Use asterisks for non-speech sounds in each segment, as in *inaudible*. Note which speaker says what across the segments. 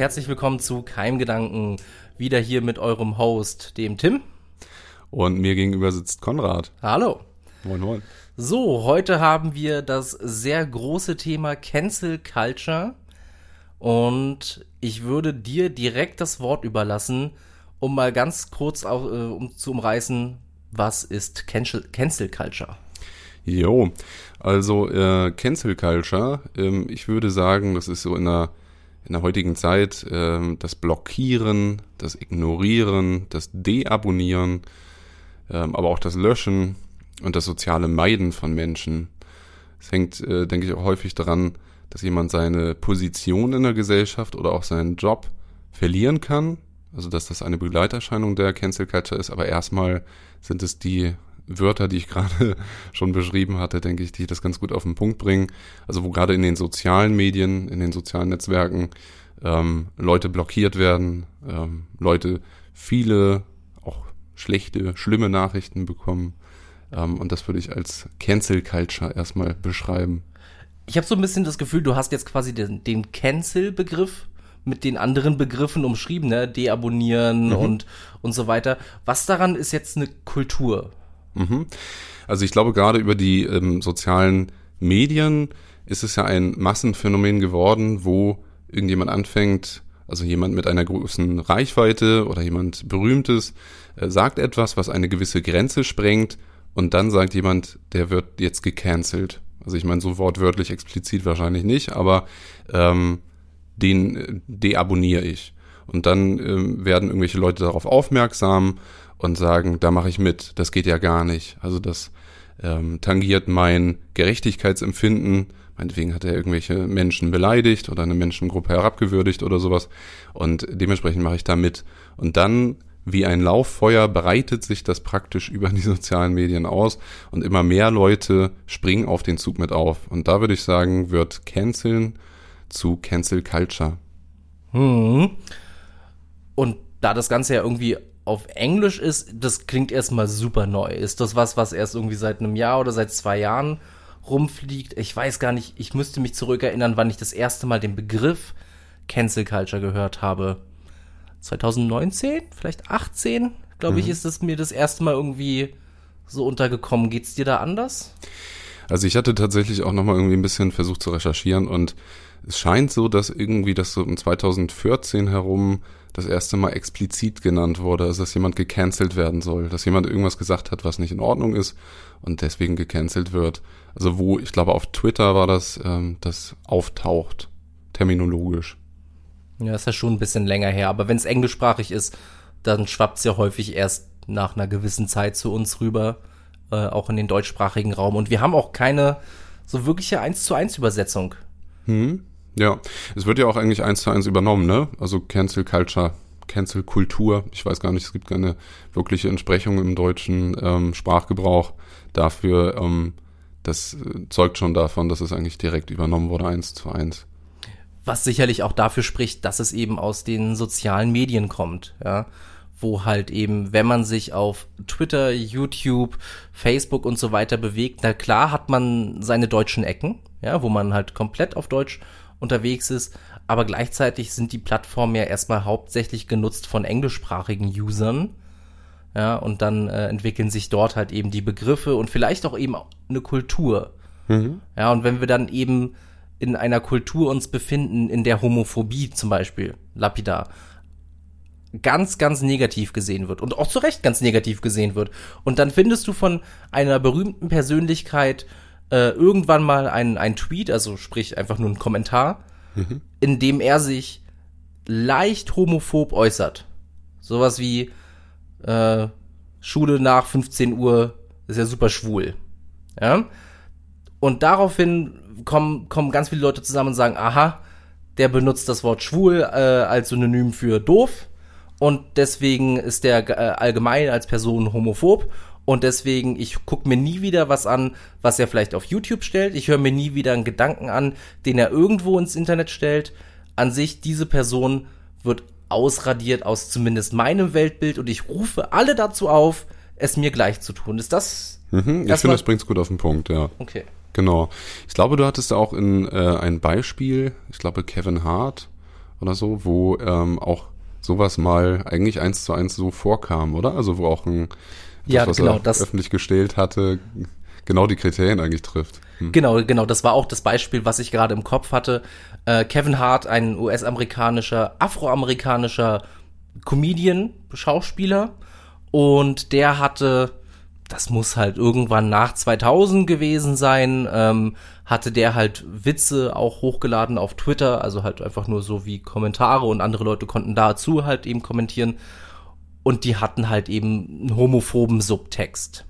Speaker 1: Herzlich willkommen zu Keimgedanken. Wieder hier mit eurem Host, dem Tim.
Speaker 2: Und mir gegenüber sitzt Konrad.
Speaker 1: Hallo.
Speaker 2: Moin, moin.
Speaker 1: So, heute haben wir das sehr große Thema Cancel Culture. Und ich würde dir direkt das Wort überlassen, um mal ganz kurz auch, äh, um zu umreißen, was ist Cancel, Cancel Culture?
Speaker 2: Jo, also äh, Cancel Culture, ähm, ich würde sagen, das ist so in der, in der heutigen Zeit ähm, das Blockieren, das Ignorieren, das Deabonnieren, ähm, aber auch das Löschen und das soziale Meiden von Menschen. Es hängt, äh, denke ich, auch häufig daran, dass jemand seine Position in der Gesellschaft oder auch seinen Job verlieren kann. Also dass das eine Begleiterscheinung der Cancel Culture ist, aber erstmal sind es die Wörter, die ich gerade *laughs* schon beschrieben hatte, denke ich, die das ganz gut auf den Punkt bringen. Also wo gerade in den sozialen Medien, in den sozialen Netzwerken ähm, Leute blockiert werden, ähm, Leute viele auch schlechte, schlimme Nachrichten bekommen. Ähm, und das würde ich als Cancel Culture erstmal beschreiben.
Speaker 1: Ich habe so ein bisschen das Gefühl, du hast jetzt quasi den, den Cancel-Begriff mit den anderen Begriffen umschrieben, ne? Deabonnieren mhm. und, und so weiter. Was daran ist jetzt eine Kultur?
Speaker 2: Mhm. Also ich glaube, gerade über die ähm, sozialen Medien ist es ja ein Massenphänomen geworden, wo irgendjemand anfängt, also jemand mit einer großen Reichweite oder jemand Berühmtes äh, sagt etwas, was eine gewisse Grenze sprengt und dann sagt jemand, der wird jetzt gecancelt. Also ich meine, so wortwörtlich explizit wahrscheinlich nicht, aber ähm, den äh, deabonniere ich. Und dann ähm, werden irgendwelche Leute darauf aufmerksam und sagen, da mache ich mit, das geht ja gar nicht. Also das ähm, tangiert mein Gerechtigkeitsempfinden. Meinetwegen hat er irgendwelche Menschen beleidigt oder eine Menschengruppe herabgewürdigt oder sowas. Und dementsprechend mache ich da mit. Und dann, wie ein Lauffeuer, breitet sich das praktisch *laughs* über die sozialen Medien aus und immer mehr Leute springen auf den Zug mit auf. Und da würde ich sagen, wird Canceln zu Cancel Culture.
Speaker 1: Hm. Und da das Ganze ja irgendwie auf Englisch ist, das klingt erstmal super neu. Ist das was, was erst irgendwie seit einem Jahr oder seit zwei Jahren rumfliegt? Ich weiß gar nicht, ich müsste mich zurückerinnern, wann ich das erste Mal den Begriff Cancel Culture gehört habe. 2019? Vielleicht 18? Glaube mhm. ich, ist es mir das erste Mal irgendwie so untergekommen. Geht's dir da anders?
Speaker 2: Also ich hatte tatsächlich auch nochmal irgendwie ein bisschen versucht zu recherchieren und es scheint so, dass irgendwie das so um 2014 herum das erste Mal explizit genannt wurde, also dass jemand gecancelt werden soll, dass jemand irgendwas gesagt hat, was nicht in Ordnung ist und deswegen gecancelt wird. Also wo, ich glaube auf Twitter war das, ähm, das auftaucht, terminologisch.
Speaker 1: Ja, ist ja schon ein bisschen länger her, aber wenn es englischsprachig ist, dann schwappt es ja häufig erst nach einer gewissen Zeit zu uns rüber, äh, auch in den deutschsprachigen Raum. Und wir haben auch keine so wirkliche 1 zu 1 Übersetzung.
Speaker 2: Hm. Ja, es wird ja auch eigentlich eins zu eins übernommen, ne? Also Cancel Culture, Cancel Kultur. Ich weiß gar nicht, es gibt keine wirkliche Entsprechung im deutschen ähm, Sprachgebrauch dafür. Ähm, das äh, zeugt schon davon, dass es eigentlich direkt übernommen wurde, eins zu eins.
Speaker 1: Was sicherlich auch dafür spricht, dass es eben aus den sozialen Medien kommt, ja wo halt eben, wenn man sich auf Twitter, YouTube, Facebook und so weiter bewegt, na klar hat man seine deutschen Ecken, ja, wo man halt komplett auf Deutsch unterwegs ist, aber gleichzeitig sind die Plattformen ja erstmal hauptsächlich genutzt von englischsprachigen Usern. Ja, und dann äh, entwickeln sich dort halt eben die Begriffe und vielleicht auch eben eine Kultur. Mhm. Ja, und wenn wir dann eben in einer Kultur uns befinden, in der Homophobie zum Beispiel, lapidar, ganz, ganz negativ gesehen wird und auch zu Recht ganz negativ gesehen wird. Und dann findest du von einer berühmten Persönlichkeit äh, irgendwann mal ein, ein Tweet, also sprich einfach nur ein Kommentar, mhm. in dem er sich leicht homophob äußert. Sowas wie äh, Schule nach 15 Uhr ist ja super schwul. Ja? Und daraufhin kommen, kommen ganz viele Leute zusammen und sagen, aha, der benutzt das Wort schwul äh, als Synonym für doof und deswegen ist der äh, allgemein als Person homophob und deswegen, ich gucke mir nie wieder was an, was er vielleicht auf YouTube stellt. Ich höre mir nie wieder einen Gedanken an, den er irgendwo ins Internet stellt. An sich, diese Person wird ausradiert aus zumindest meinem Weltbild und ich rufe alle dazu auf, es mir gleich zu tun. Ist das?
Speaker 2: Mhm, ich finde, das bringt es gut auf den Punkt, ja.
Speaker 1: Okay.
Speaker 2: Genau. Ich glaube, du hattest auch in äh, ein Beispiel, ich glaube Kevin Hart oder so, wo ähm, auch sowas mal eigentlich eins zu eins so vorkam, oder? Also wo auch ein
Speaker 1: das, ja, was genau, er
Speaker 2: das öffentlich gestellt hatte, genau die Kriterien eigentlich trifft.
Speaker 1: Hm. Genau, genau. Das war auch das Beispiel, was ich gerade im Kopf hatte. Äh, Kevin Hart, ein US-amerikanischer, afroamerikanischer Comedian, Schauspieler, und der hatte das muss halt irgendwann nach 2000 gewesen sein, ähm, hatte der halt Witze auch hochgeladen auf Twitter, also halt einfach nur so wie Kommentare und andere Leute konnten dazu halt eben kommentieren und die hatten halt eben einen homophoben Subtext.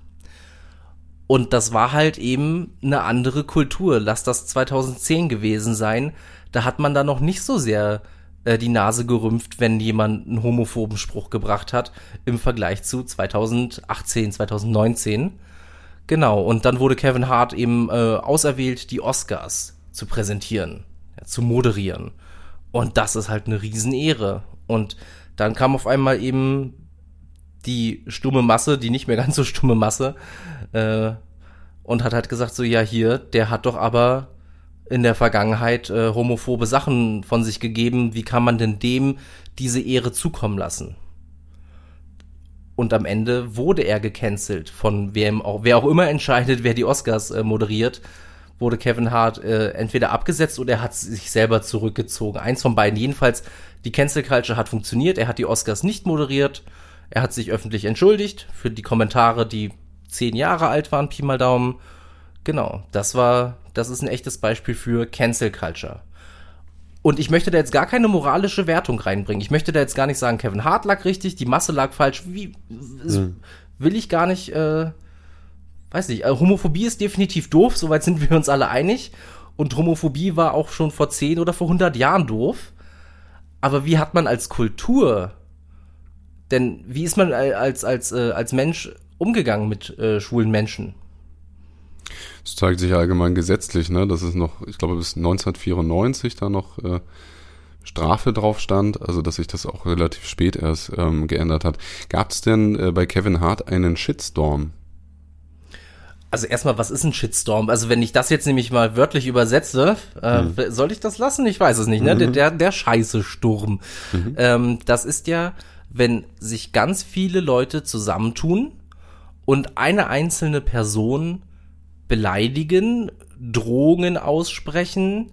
Speaker 1: Und das war halt eben eine andere Kultur. Lass das 2010 gewesen sein. Da hat man da noch nicht so sehr äh, die Nase gerümpft, wenn jemand einen homophoben Spruch gebracht hat, im Vergleich zu 2018, 2019. Genau, und dann wurde Kevin Hart eben äh, auserwählt, die Oscars zu präsentieren, ja, zu moderieren. Und das ist halt eine Riesenehre. Und dann kam auf einmal eben die stumme Masse, die nicht mehr ganz so stumme Masse, äh, und hat halt gesagt, so, ja, hier, der hat doch aber in der Vergangenheit äh, homophobe Sachen von sich gegeben. Wie kann man denn dem diese Ehre zukommen lassen? Und am Ende wurde er gecancelt von wem auch, wer auch immer entscheidet, wer die Oscars äh, moderiert, wurde Kevin Hart äh, entweder abgesetzt oder er hat sich selber zurückgezogen. Eins von beiden. Jedenfalls, die Cancel Culture hat funktioniert. Er hat die Oscars nicht moderiert. Er hat sich öffentlich entschuldigt für die Kommentare, die zehn Jahre alt waren, Pi mal Daumen. Genau, das war das ist ein echtes Beispiel für Cancel Culture. Und ich möchte da jetzt gar keine moralische Wertung reinbringen. Ich möchte da jetzt gar nicht sagen, Kevin Hart lag richtig, die Masse lag falsch. Wie mhm. will ich gar nicht, äh, weiß nicht. Also Homophobie ist definitiv doof, soweit sind wir uns alle einig. Und Homophobie war auch schon vor 10 oder vor 100 Jahren doof. Aber wie hat man als Kultur, denn wie ist man als, als, äh, als Mensch umgegangen mit äh, schwulen Menschen?
Speaker 2: Das zeigt sich allgemein gesetzlich, ne? Das ist noch, ich glaube, bis 1994 da noch äh, Strafe drauf stand, also dass sich das auch relativ spät erst ähm, geändert hat. Gab es denn äh, bei Kevin Hart einen Shitstorm?
Speaker 1: Also erstmal, was ist ein Shitstorm? Also wenn ich das jetzt nämlich mal wörtlich übersetze, äh, mhm. soll ich das lassen? Ich weiß es nicht, ne? Mhm. Der, der, der scheiße Sturm. Mhm. Ähm, das ist ja, wenn sich ganz viele Leute zusammentun und eine einzelne Person beleidigen, Drohungen aussprechen.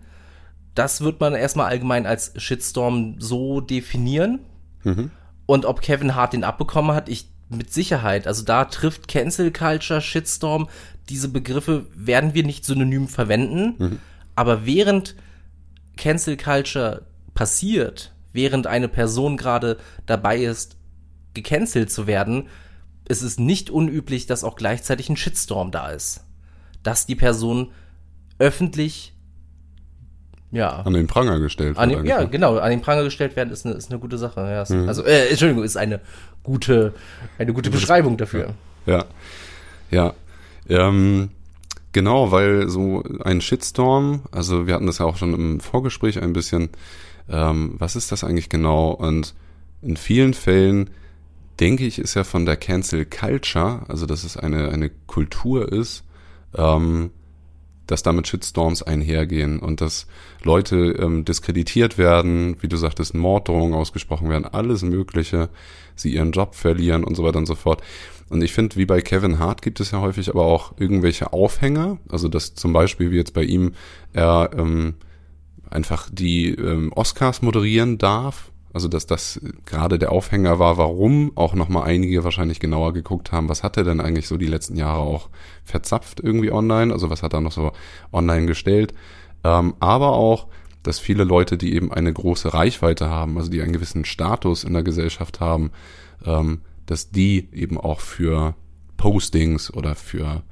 Speaker 1: Das wird man erstmal allgemein als Shitstorm so definieren. Mhm. Und ob Kevin Hart den abbekommen hat, ich mit Sicherheit. Also da trifft Cancel Culture, Shitstorm, diese Begriffe werden wir nicht synonym verwenden. Mhm. Aber während Cancel Culture passiert, während eine Person gerade dabei ist, gecancelt zu werden, ist es nicht unüblich, dass auch gleichzeitig ein Shitstorm da ist dass die Person öffentlich ja.
Speaker 2: An den Pranger gestellt
Speaker 1: an den, Ja, genau. An den Pranger gestellt werden ist eine, ist eine gute Sache. Ja, ist, mhm. Also, äh, Entschuldigung, ist eine gute, eine gute Beschreibung dafür.
Speaker 2: Ja. Ja. Ähm, genau, weil so ein Shitstorm, also wir hatten das ja auch schon im Vorgespräch ein bisschen, ähm, was ist das eigentlich genau? Und in vielen Fällen denke ich, ist ja von der Cancel Culture, also dass es eine, eine Kultur ist, ähm, dass damit Shitstorms einhergehen und dass Leute ähm, diskreditiert werden, wie du sagtest, Morddrohungen ausgesprochen werden, alles Mögliche, sie ihren Job verlieren und so weiter und so fort. Und ich finde, wie bei Kevin Hart gibt es ja häufig aber auch irgendwelche Aufhänger, also dass zum Beispiel wie jetzt bei ihm er ähm, einfach die ähm, Oscars moderieren darf. Also dass das gerade der Aufhänger war, warum auch nochmal einige wahrscheinlich genauer geguckt haben, was hat er denn eigentlich so die letzten Jahre auch verzapft irgendwie online, also was hat er noch so online gestellt. Ähm, aber auch, dass viele Leute, die eben eine große Reichweite haben, also die einen gewissen Status in der Gesellschaft haben, ähm, dass die eben auch für Postings oder für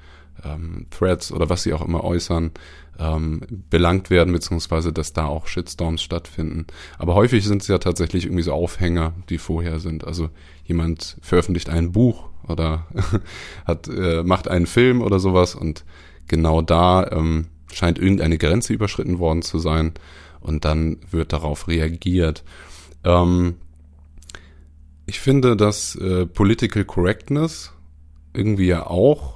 Speaker 2: ähm, Threads oder was sie auch immer äußern, ähm, belangt werden, beziehungsweise dass da auch Shitstorms stattfinden. Aber häufig sind es ja tatsächlich irgendwie so Aufhänger, die vorher sind. Also jemand veröffentlicht ein Buch oder *laughs* hat, äh, macht einen Film oder sowas und genau da ähm, scheint irgendeine Grenze überschritten worden zu sein und dann wird darauf reagiert. Ähm, ich finde, dass äh, Political Correctness irgendwie ja auch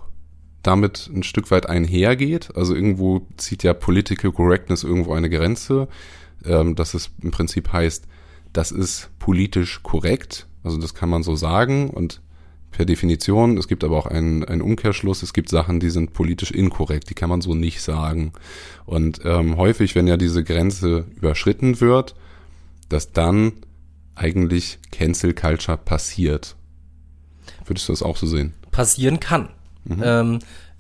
Speaker 2: damit ein Stück weit einhergeht. Also irgendwo zieht ja Political Correctness irgendwo eine Grenze. ähm, dass es im Prinzip heißt, das ist politisch korrekt, also das kann man so sagen und per Definition, es gibt aber auch einen, einen Umkehrschluss, es gibt Sachen, die sind politisch inkorrekt, die kann man so nicht sagen. Und ähm, häufig, wenn ja diese Grenze überschritten wird, dass dann eigentlich Cancel Culture passiert. Würdest du das auch so sehen?
Speaker 1: Passieren kann. Mhm. Ähm,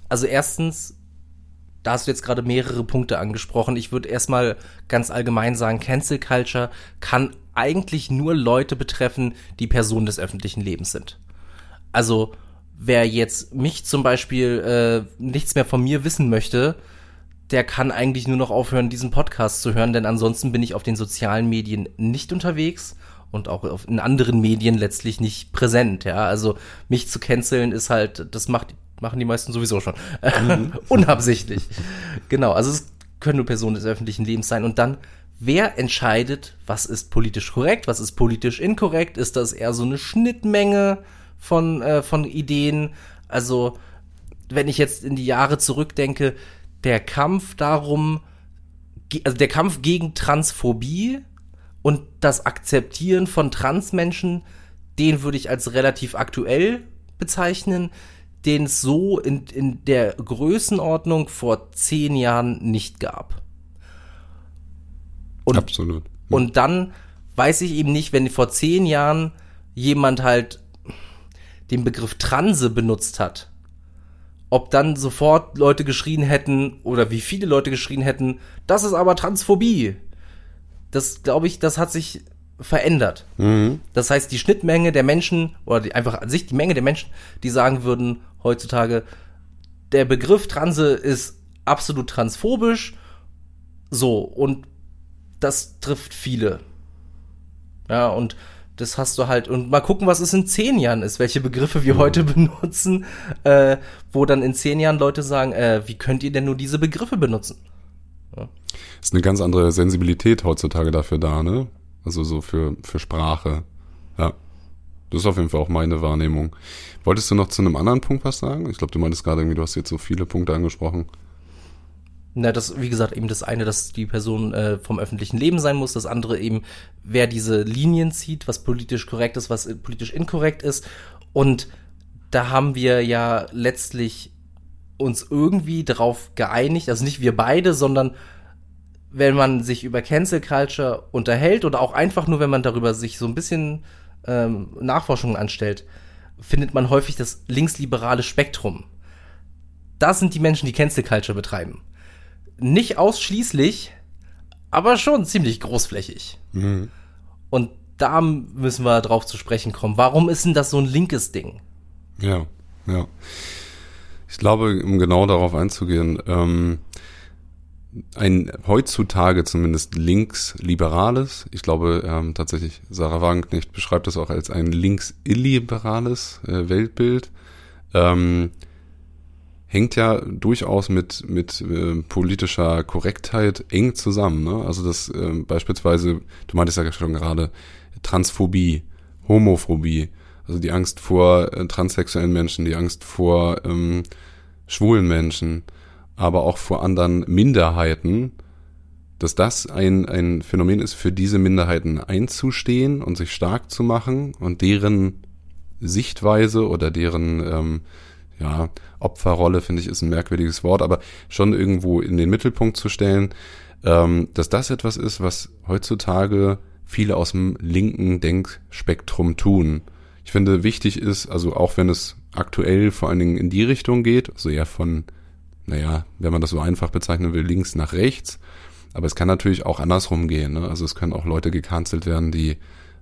Speaker 1: also erstens, da hast du jetzt gerade mehrere Punkte angesprochen. Ich würde erstmal ganz allgemein sagen, Cancel Culture kann eigentlich nur Leute betreffen, die Personen des öffentlichen Lebens sind. Also wer jetzt mich zum Beispiel äh, nichts mehr von mir wissen möchte, der kann eigentlich nur noch aufhören, diesen Podcast zu hören, denn ansonsten bin ich auf den sozialen Medien nicht unterwegs und auch in anderen Medien letztlich nicht präsent. Ja, also mich zu canceln ist halt, das macht machen die meisten sowieso schon mhm. *laughs* unabsichtlich. Genau, also es können nur Personen des öffentlichen Lebens sein und dann wer entscheidet, was ist politisch korrekt, was ist politisch inkorrekt? Ist das eher so eine Schnittmenge von, äh, von Ideen? Also, wenn ich jetzt in die Jahre zurückdenke, der Kampf darum, also der Kampf gegen Transphobie und das Akzeptieren von Transmenschen, den würde ich als relativ aktuell bezeichnen, den es so in, in der Größenordnung vor zehn Jahren nicht gab.
Speaker 2: Und, Absolut.
Speaker 1: Ja. Und dann weiß ich eben nicht, wenn vor zehn Jahren jemand halt den Begriff Transe benutzt hat, ob dann sofort Leute geschrien hätten oder wie viele Leute geschrien hätten, das ist aber Transphobie. Das glaube ich, das hat sich verändert. Mhm. Das heißt, die Schnittmenge der Menschen oder die, einfach an sich die Menge der Menschen, die sagen würden heutzutage, der Begriff Transe ist absolut transphobisch. So, und das trifft viele. Ja, und das hast du halt, und mal gucken, was es in zehn Jahren ist, welche Begriffe wir mhm. heute *laughs* benutzen, äh, wo dann in zehn Jahren Leute sagen, äh, wie könnt ihr denn nur diese Begriffe benutzen?
Speaker 2: Ja. Ist eine ganz andere Sensibilität heutzutage dafür da, ne? Also so für, für Sprache. Ja. Das ist auf jeden Fall auch meine Wahrnehmung. Wolltest du noch zu einem anderen Punkt was sagen? Ich glaube, du meintest gerade irgendwie, du hast jetzt so viele Punkte angesprochen.
Speaker 1: Na, das, wie gesagt, eben das eine, dass die Person äh, vom öffentlichen Leben sein muss, das andere eben, wer diese Linien zieht, was politisch korrekt ist, was politisch inkorrekt ist. Und da haben wir ja letztlich uns irgendwie darauf geeinigt, also nicht wir beide, sondern wenn man sich über Cancel Culture unterhält oder auch einfach nur, wenn man darüber sich so ein bisschen ähm, Nachforschungen anstellt, findet man häufig das linksliberale Spektrum. Das sind die Menschen, die Cancel Culture betreiben nicht ausschließlich, aber schon ziemlich großflächig. Mhm. Und da müssen wir drauf zu sprechen kommen. Warum ist denn das so ein linkes Ding?
Speaker 2: Ja, ja. Ich glaube, um genau darauf einzugehen, ähm, ein heutzutage zumindest links-liberales, ich glaube ähm, tatsächlich, Sarah Wagenknecht beschreibt das auch als ein links-illiberales äh, Weltbild, ähm, hängt ja durchaus mit, mit äh, politischer Korrektheit eng zusammen. Ne? Also das äh, beispielsweise, du meintest ja schon gerade, Transphobie, Homophobie, also die Angst vor äh, transsexuellen Menschen, die Angst vor ähm, schwulen Menschen, aber auch vor anderen Minderheiten, dass das ein, ein Phänomen ist, für diese Minderheiten einzustehen und sich stark zu machen und deren Sichtweise oder deren ähm, ja, Opferrolle, finde ich, ist ein merkwürdiges Wort, aber schon irgendwo in den Mittelpunkt zu stellen, ähm, dass das etwas ist, was heutzutage viele aus dem linken Denkspektrum tun. Ich finde, wichtig ist, also auch wenn es aktuell vor allen Dingen in die Richtung geht, also eher von, naja, wenn man das so einfach bezeichnen will, links nach rechts, aber es kann natürlich auch andersrum gehen. Ne? Also es können auch Leute gecancelt werden, die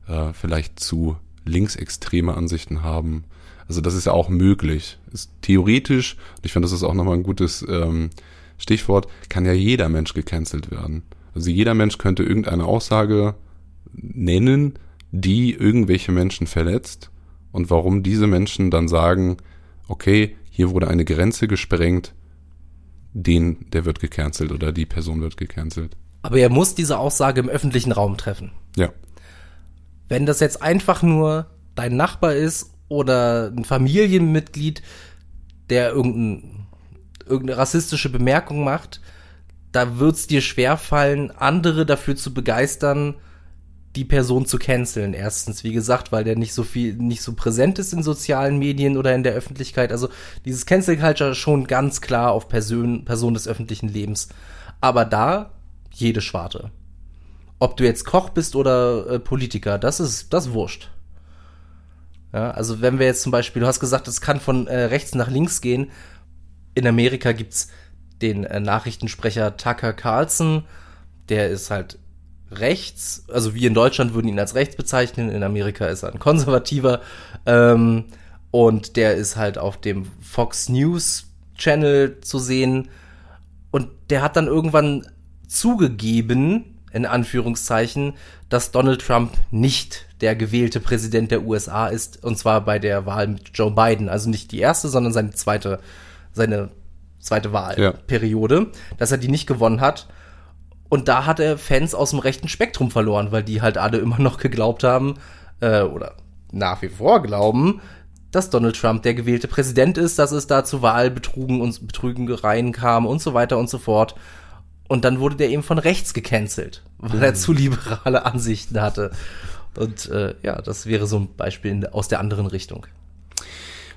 Speaker 2: äh, vielleicht zu linksextreme Ansichten haben also das ist ja auch möglich. Ist theoretisch, ich finde, das ist auch nochmal ein gutes ähm, Stichwort, kann ja jeder Mensch gecancelt werden. Also jeder Mensch könnte irgendeine Aussage nennen, die irgendwelche Menschen verletzt und warum diese Menschen dann sagen, okay, hier wurde eine Grenze gesprengt, den, der wird gecancelt oder die Person wird gecancelt.
Speaker 1: Aber er muss diese Aussage im öffentlichen Raum treffen.
Speaker 2: Ja.
Speaker 1: Wenn das jetzt einfach nur dein Nachbar ist oder ein Familienmitglied, der irgendein, irgendeine rassistische Bemerkung macht, da wird's dir schwerfallen, andere dafür zu begeistern, die Person zu canceln. Erstens, wie gesagt, weil der nicht so viel, nicht so präsent ist in sozialen Medien oder in der Öffentlichkeit. Also dieses Cancel Culture schon ganz klar auf Person, Person des öffentlichen Lebens. Aber da jede Schwarte. Ob du jetzt Koch bist oder äh, Politiker, das ist das wurscht. Ja, also wenn wir jetzt zum Beispiel, du hast gesagt, es kann von äh, rechts nach links gehen. In Amerika gibt's den äh, Nachrichtensprecher Tucker Carlson, der ist halt rechts, also wir in Deutschland würden ihn als rechts bezeichnen, in Amerika ist er ein konservativer ähm, und der ist halt auf dem Fox News Channel zu sehen und der hat dann irgendwann zugegeben, in Anführungszeichen, dass Donald Trump nicht der gewählte Präsident der USA ist, und zwar bei der Wahl mit Joe Biden. Also nicht die erste, sondern seine zweite, seine zweite Wahlperiode, ja. dass er die nicht gewonnen hat. Und da hat er Fans aus dem rechten Spektrum verloren, weil die halt alle *laughs* immer noch geglaubt haben, äh, oder nach wie vor glauben, dass Donald Trump der gewählte Präsident ist, dass es da zu Wahlbetrugen und Betrügereien kam und so weiter und so fort. Und dann wurde der eben von rechts gecancelt, weil mhm. er zu liberale Ansichten hatte. Und äh, ja, das wäre so ein Beispiel aus der anderen Richtung.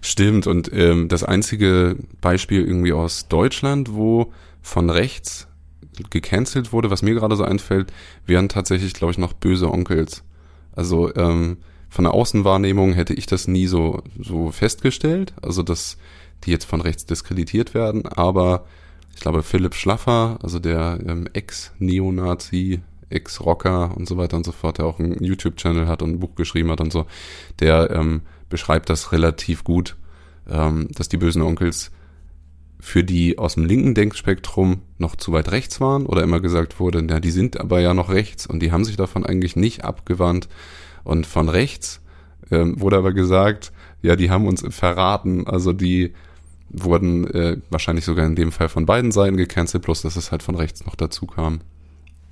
Speaker 2: Stimmt, und ähm, das einzige Beispiel irgendwie aus Deutschland, wo von rechts gecancelt wurde, was mir gerade so einfällt, wären tatsächlich, glaube ich, noch böse Onkels. Also ähm, von der Außenwahrnehmung hätte ich das nie so, so festgestellt, also dass die jetzt von rechts diskreditiert werden, aber ich glaube, Philipp Schlaffer, also der ähm, Ex-Neonazi, Ex-Rocker und so weiter und so fort, der auch einen YouTube-Channel hat und ein Buch geschrieben hat und so, der ähm, beschreibt das relativ gut, ähm, dass die bösen Onkels für die aus dem linken Denkspektrum noch zu weit rechts waren oder immer gesagt wurde, ja, die sind aber ja noch rechts und die haben sich davon eigentlich nicht abgewandt. Und von rechts ähm, wurde aber gesagt, ja, die haben uns verraten, also die wurden äh, wahrscheinlich sogar in dem Fall von beiden Seiten gecancelt, plus dass es halt von rechts noch dazu kam.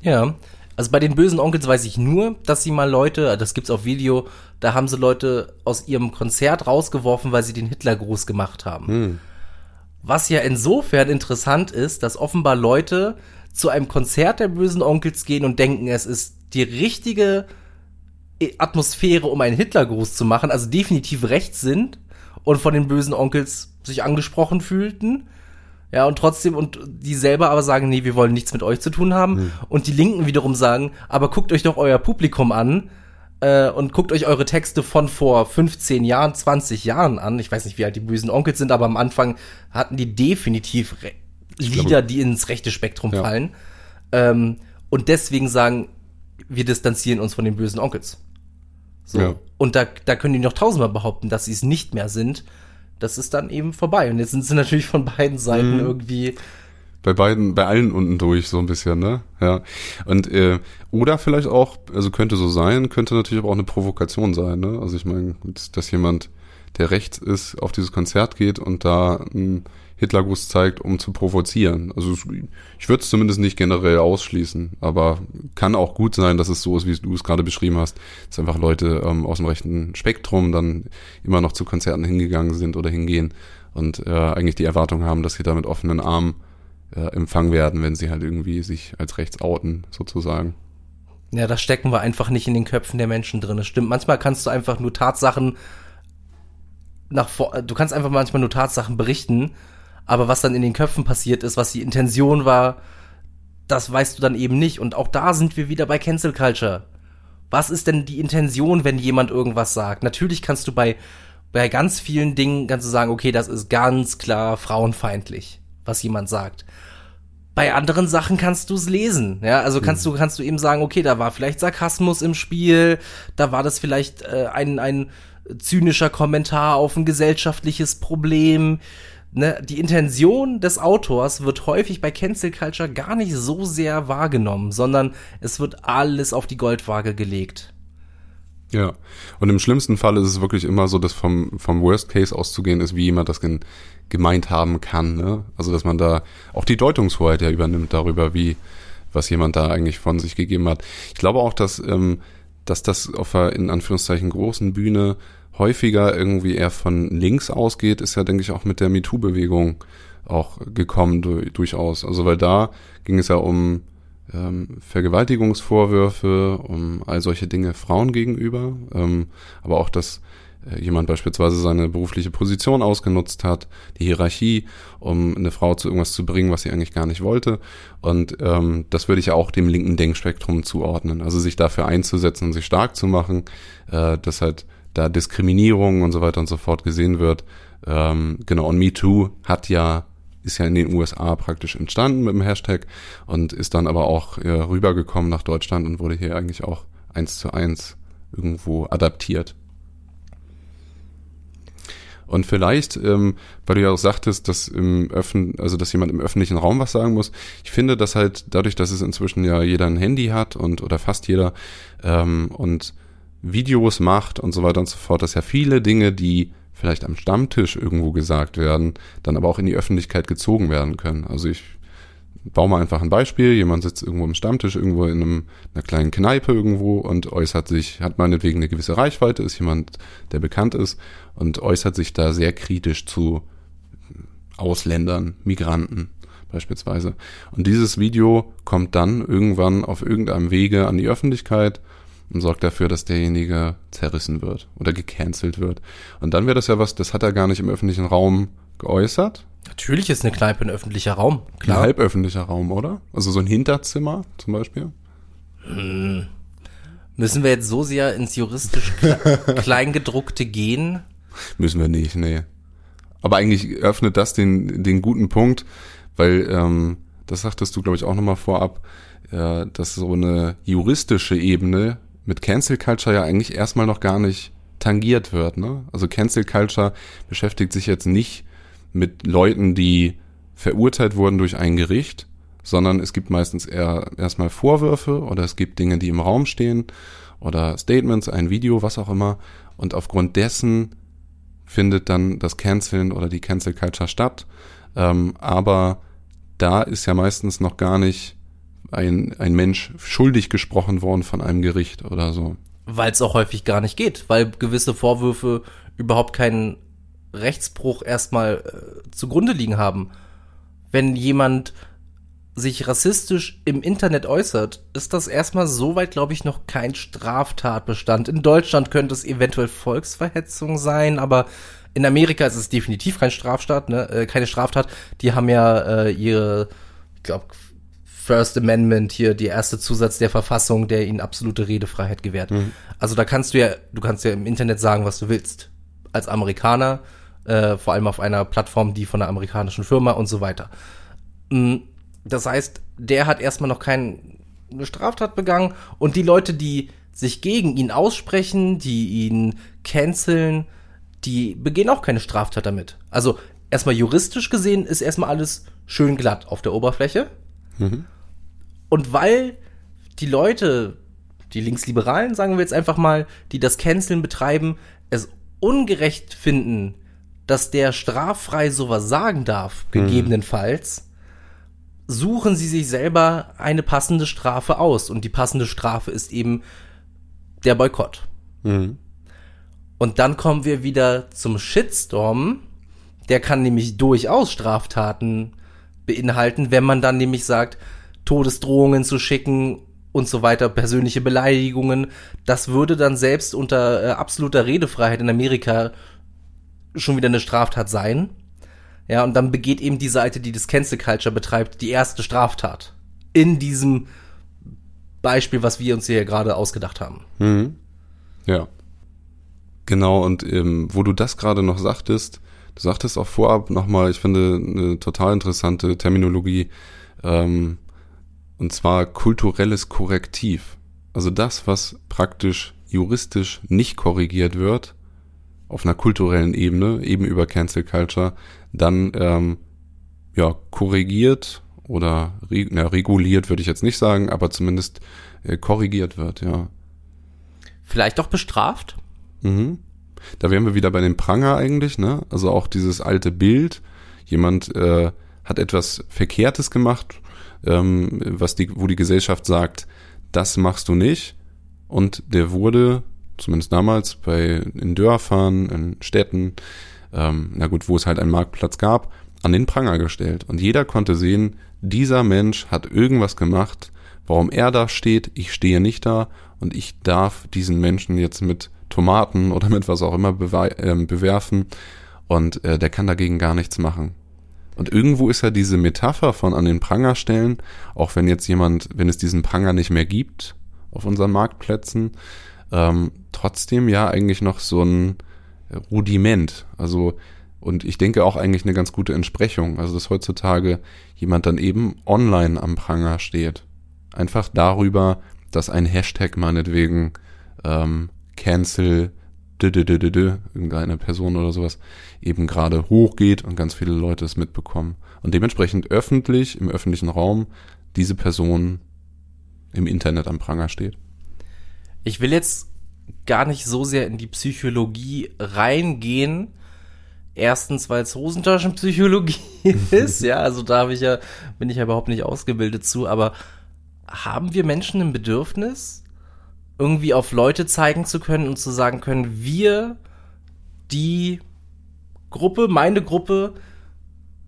Speaker 1: Ja, also bei den bösen Onkels weiß ich nur, dass sie mal Leute, das gibt's auf Video, da haben sie Leute aus ihrem Konzert rausgeworfen, weil sie den Hitlergruß gemacht haben. Hm. Was ja insofern interessant ist, dass offenbar Leute zu einem Konzert der bösen Onkels gehen und denken, es ist die richtige Atmosphäre, um einen Hitlergruß zu machen, also definitiv rechts sind und von den bösen Onkels sich angesprochen fühlten. Ja, und trotzdem, und die selber aber sagen, nee, wir wollen nichts mit euch zu tun haben. Mhm. Und die Linken wiederum sagen, aber guckt euch doch euer Publikum an äh, und guckt euch eure Texte von vor 15 Jahren, 20 Jahren an. Ich weiß nicht, wie alt die bösen Onkels sind, aber am Anfang hatten die definitiv Re Lieder, glaube, die ins rechte Spektrum ja. fallen. Ähm, und deswegen sagen, wir distanzieren uns von den bösen Onkels. So. Ja. Und da, da können die noch tausendmal behaupten, dass sie es nicht mehr sind. Das ist dann eben vorbei. Und jetzt sind sie natürlich von beiden Seiten mhm. irgendwie
Speaker 2: bei beiden, bei allen unten durch so ein bisschen, ne? Ja. Und äh, oder vielleicht auch, also könnte so sein, könnte natürlich aber auch eine Provokation sein, ne? Also ich meine, dass jemand, der rechts ist, auf dieses Konzert geht und da einen Hitlergruß zeigt, um zu provozieren. Also ich würde es zumindest nicht generell ausschließen, aber kann auch gut sein, dass es so ist, wie du es gerade beschrieben hast, dass einfach Leute ähm, aus dem rechten Spektrum dann immer noch zu Konzerten hingegangen sind oder hingehen und äh, eigentlich die Erwartung haben, dass sie da mit offenen Armen äh, empfangen werden, wenn sie halt irgendwie sich als rechts outen, sozusagen.
Speaker 1: Ja, das stecken wir einfach nicht in den Köpfen der Menschen drin. Das stimmt. Manchmal kannst du einfach nur Tatsachen nach vor, du kannst einfach manchmal nur Tatsachen berichten, aber was dann in den Köpfen passiert ist, was die Intention war, das weißt du dann eben nicht. Und auch da sind wir wieder bei Cancel Culture. Was ist denn die Intention, wenn jemand irgendwas sagt? Natürlich kannst du bei, bei ganz vielen Dingen kannst du sagen, okay, das ist ganz klar frauenfeindlich was jemand sagt. Bei anderen Sachen kannst du es lesen, ja, also kannst mhm. du kannst du eben sagen, okay, da war vielleicht Sarkasmus im Spiel, da war das vielleicht äh, ein ein zynischer Kommentar auf ein gesellschaftliches Problem. Ne, die Intention des Autors wird häufig bei Cancel Culture gar nicht so sehr wahrgenommen, sondern es wird alles auf die Goldwaage gelegt.
Speaker 2: Ja, und im schlimmsten Fall ist es wirklich immer so, dass vom, vom Worst Case auszugehen ist, wie jemand das gen, gemeint haben kann. Ne? Also dass man da auch die Deutungshoheit ja übernimmt darüber, wie was jemand da eigentlich von sich gegeben hat. Ich glaube auch, dass, ähm, dass das auf der in Anführungszeichen großen Bühne häufiger irgendwie eher von links ausgeht, ist ja, denke ich, auch mit der MeToo-Bewegung auch gekommen du, durchaus. Also weil da ging es ja um ähm, Vergewaltigungsvorwürfe, um all solche Dinge Frauen gegenüber, ähm, aber auch, dass äh, jemand beispielsweise seine berufliche Position ausgenutzt hat, die Hierarchie, um eine Frau zu irgendwas zu bringen, was sie eigentlich gar nicht wollte. Und ähm, das würde ich auch dem linken Denkspektrum zuordnen. Also sich dafür einzusetzen und sich stark zu machen, äh, dass halt da Diskriminierung und so weiter und so fort gesehen wird. Ähm, genau, und MeToo hat ja ist ja in den USA praktisch entstanden mit dem Hashtag und ist dann aber auch äh, rübergekommen nach Deutschland und wurde hier eigentlich auch eins zu eins irgendwo adaptiert. Und vielleicht, ähm, weil du ja auch sagtest, dass im Öffn also dass jemand im öffentlichen Raum was sagen muss. Ich finde, dass halt dadurch, dass es inzwischen ja jeder ein Handy hat und oder fast jeder ähm, und Videos macht und so weiter und so fort, dass ja viele Dinge, die vielleicht am Stammtisch irgendwo gesagt werden, dann aber auch in die Öffentlichkeit gezogen werden können. Also ich baue mal einfach ein Beispiel. Jemand sitzt irgendwo am Stammtisch, irgendwo in einem, einer kleinen Kneipe irgendwo und äußert sich, hat meinetwegen eine gewisse Reichweite, ist jemand, der bekannt ist und äußert sich da sehr kritisch zu Ausländern, Migranten beispielsweise. Und dieses Video kommt dann irgendwann auf irgendeinem Wege an die Öffentlichkeit und sorgt dafür, dass derjenige zerrissen wird oder gecancelt wird. Und dann wäre das ja was, das hat er gar nicht im öffentlichen Raum geäußert.
Speaker 1: Natürlich ist eine Kneipe ein öffentlicher Raum,
Speaker 2: klar. Ein halböffentlicher Raum, oder? Also so ein Hinterzimmer zum Beispiel.
Speaker 1: Hm. Müssen wir jetzt so sehr ins juristisch *laughs* Kleingedruckte gehen?
Speaker 2: Müssen wir nicht, nee. Aber eigentlich öffnet das den, den guten Punkt, weil, ähm, das sagtest du, glaube ich, auch nochmal vorab, äh, dass so eine juristische Ebene mit Cancel Culture ja eigentlich erstmal noch gar nicht tangiert wird. Ne? Also Cancel Culture beschäftigt sich jetzt nicht mit Leuten, die verurteilt wurden durch ein Gericht, sondern es gibt meistens eher erstmal Vorwürfe oder es gibt Dinge, die im Raum stehen oder Statements, ein Video, was auch immer. Und aufgrund dessen findet dann das Canceln oder die Cancel Culture statt. Ähm, aber da ist ja meistens noch gar nicht ein, ein Mensch schuldig gesprochen worden von einem Gericht oder so.
Speaker 1: Weil es auch häufig gar nicht geht, weil gewisse Vorwürfe überhaupt keinen Rechtsbruch erstmal äh, zugrunde liegen haben. Wenn jemand sich rassistisch im Internet äußert, ist das erstmal soweit, glaube ich, noch kein Straftatbestand. In Deutschland könnte es eventuell Volksverhetzung sein, aber in Amerika ist es definitiv kein Straftat, ne? Äh, keine Straftat. Die haben ja äh, ihre, ich glaube, First Amendment hier, die erste Zusatz der Verfassung, der ihnen absolute Redefreiheit gewährt. Mhm. Also da kannst du ja, du kannst ja im Internet sagen, was du willst. Als Amerikaner, äh, vor allem auf einer Plattform, die von einer amerikanischen Firma und so weiter. Mhm. Das heißt, der hat erstmal noch keine Straftat begangen und die Leute, die sich gegen ihn aussprechen, die ihn canceln, die begehen auch keine Straftat damit. Also erstmal juristisch gesehen ist erstmal alles schön glatt auf der Oberfläche. Mhm. Und weil die Leute, die Linksliberalen, sagen wir jetzt einfach mal, die das Canceln betreiben, es ungerecht finden, dass der straffrei sowas sagen darf, mhm. gegebenenfalls, suchen sie sich selber eine passende Strafe aus. Und die passende Strafe ist eben der Boykott. Mhm. Und dann kommen wir wieder zum Shitstorm. Der kann nämlich durchaus Straftaten beinhalten, wenn man dann nämlich sagt, Todesdrohungen zu schicken und so weiter, persönliche Beleidigungen. Das würde dann selbst unter äh, absoluter Redefreiheit in Amerika schon wieder eine Straftat sein. Ja, und dann begeht eben die Seite, die das Cancel Culture betreibt, die erste Straftat. In diesem Beispiel, was wir uns hier gerade ausgedacht haben.
Speaker 2: Mhm. Ja. Genau, und ähm, wo du das gerade noch sagtest, du sagtest auch vorab nochmal, ich finde eine total interessante Terminologie, ähm, und zwar kulturelles Korrektiv. Also das, was praktisch juristisch nicht korrigiert wird, auf einer kulturellen Ebene, eben über Cancel Culture, dann ähm, ja korrigiert oder na, reguliert würde ich jetzt nicht sagen, aber zumindest äh, korrigiert wird, ja.
Speaker 1: Vielleicht auch bestraft?
Speaker 2: Mhm. Da wären wir wieder bei dem Pranger eigentlich, ne? Also auch dieses alte Bild, jemand äh, hat etwas Verkehrtes gemacht, ähm, was die, wo die Gesellschaft sagt, das machst du nicht. Und der wurde, zumindest damals, bei in Dörfern, in Städten, ähm, na gut, wo es halt einen Marktplatz gab, an den Pranger gestellt. Und jeder konnte sehen, dieser Mensch hat irgendwas gemacht, warum er da steht, ich stehe nicht da und ich darf diesen Menschen jetzt mit Tomaten oder mit was auch immer äh, bewerfen und äh, der kann dagegen gar nichts machen. Und irgendwo ist ja diese Metapher von an den Pranger stellen, auch wenn jetzt jemand, wenn es diesen Pranger nicht mehr gibt auf unseren Marktplätzen, ähm, trotzdem ja eigentlich noch so ein Rudiment. Also und ich denke auch eigentlich eine ganz gute Entsprechung. Also dass heutzutage jemand dann eben online am Pranger steht. Einfach darüber, dass ein Hashtag meinetwegen ähm, cancel irgendeine Person oder sowas eben gerade hochgeht und ganz viele Leute es mitbekommen. Und dementsprechend öffentlich, im öffentlichen Raum, diese Person im Internet am Pranger steht.
Speaker 1: Ich will jetzt gar nicht so sehr in die Psychologie reingehen. Erstens, weil es Hosentaschenpsychologie *laughs* ist, ja, also da ich ja, bin ich ja überhaupt nicht ausgebildet zu, aber haben wir Menschen ein Bedürfnis, irgendwie auf Leute zeigen zu können und zu sagen können, wir, die Gruppe, meine Gruppe,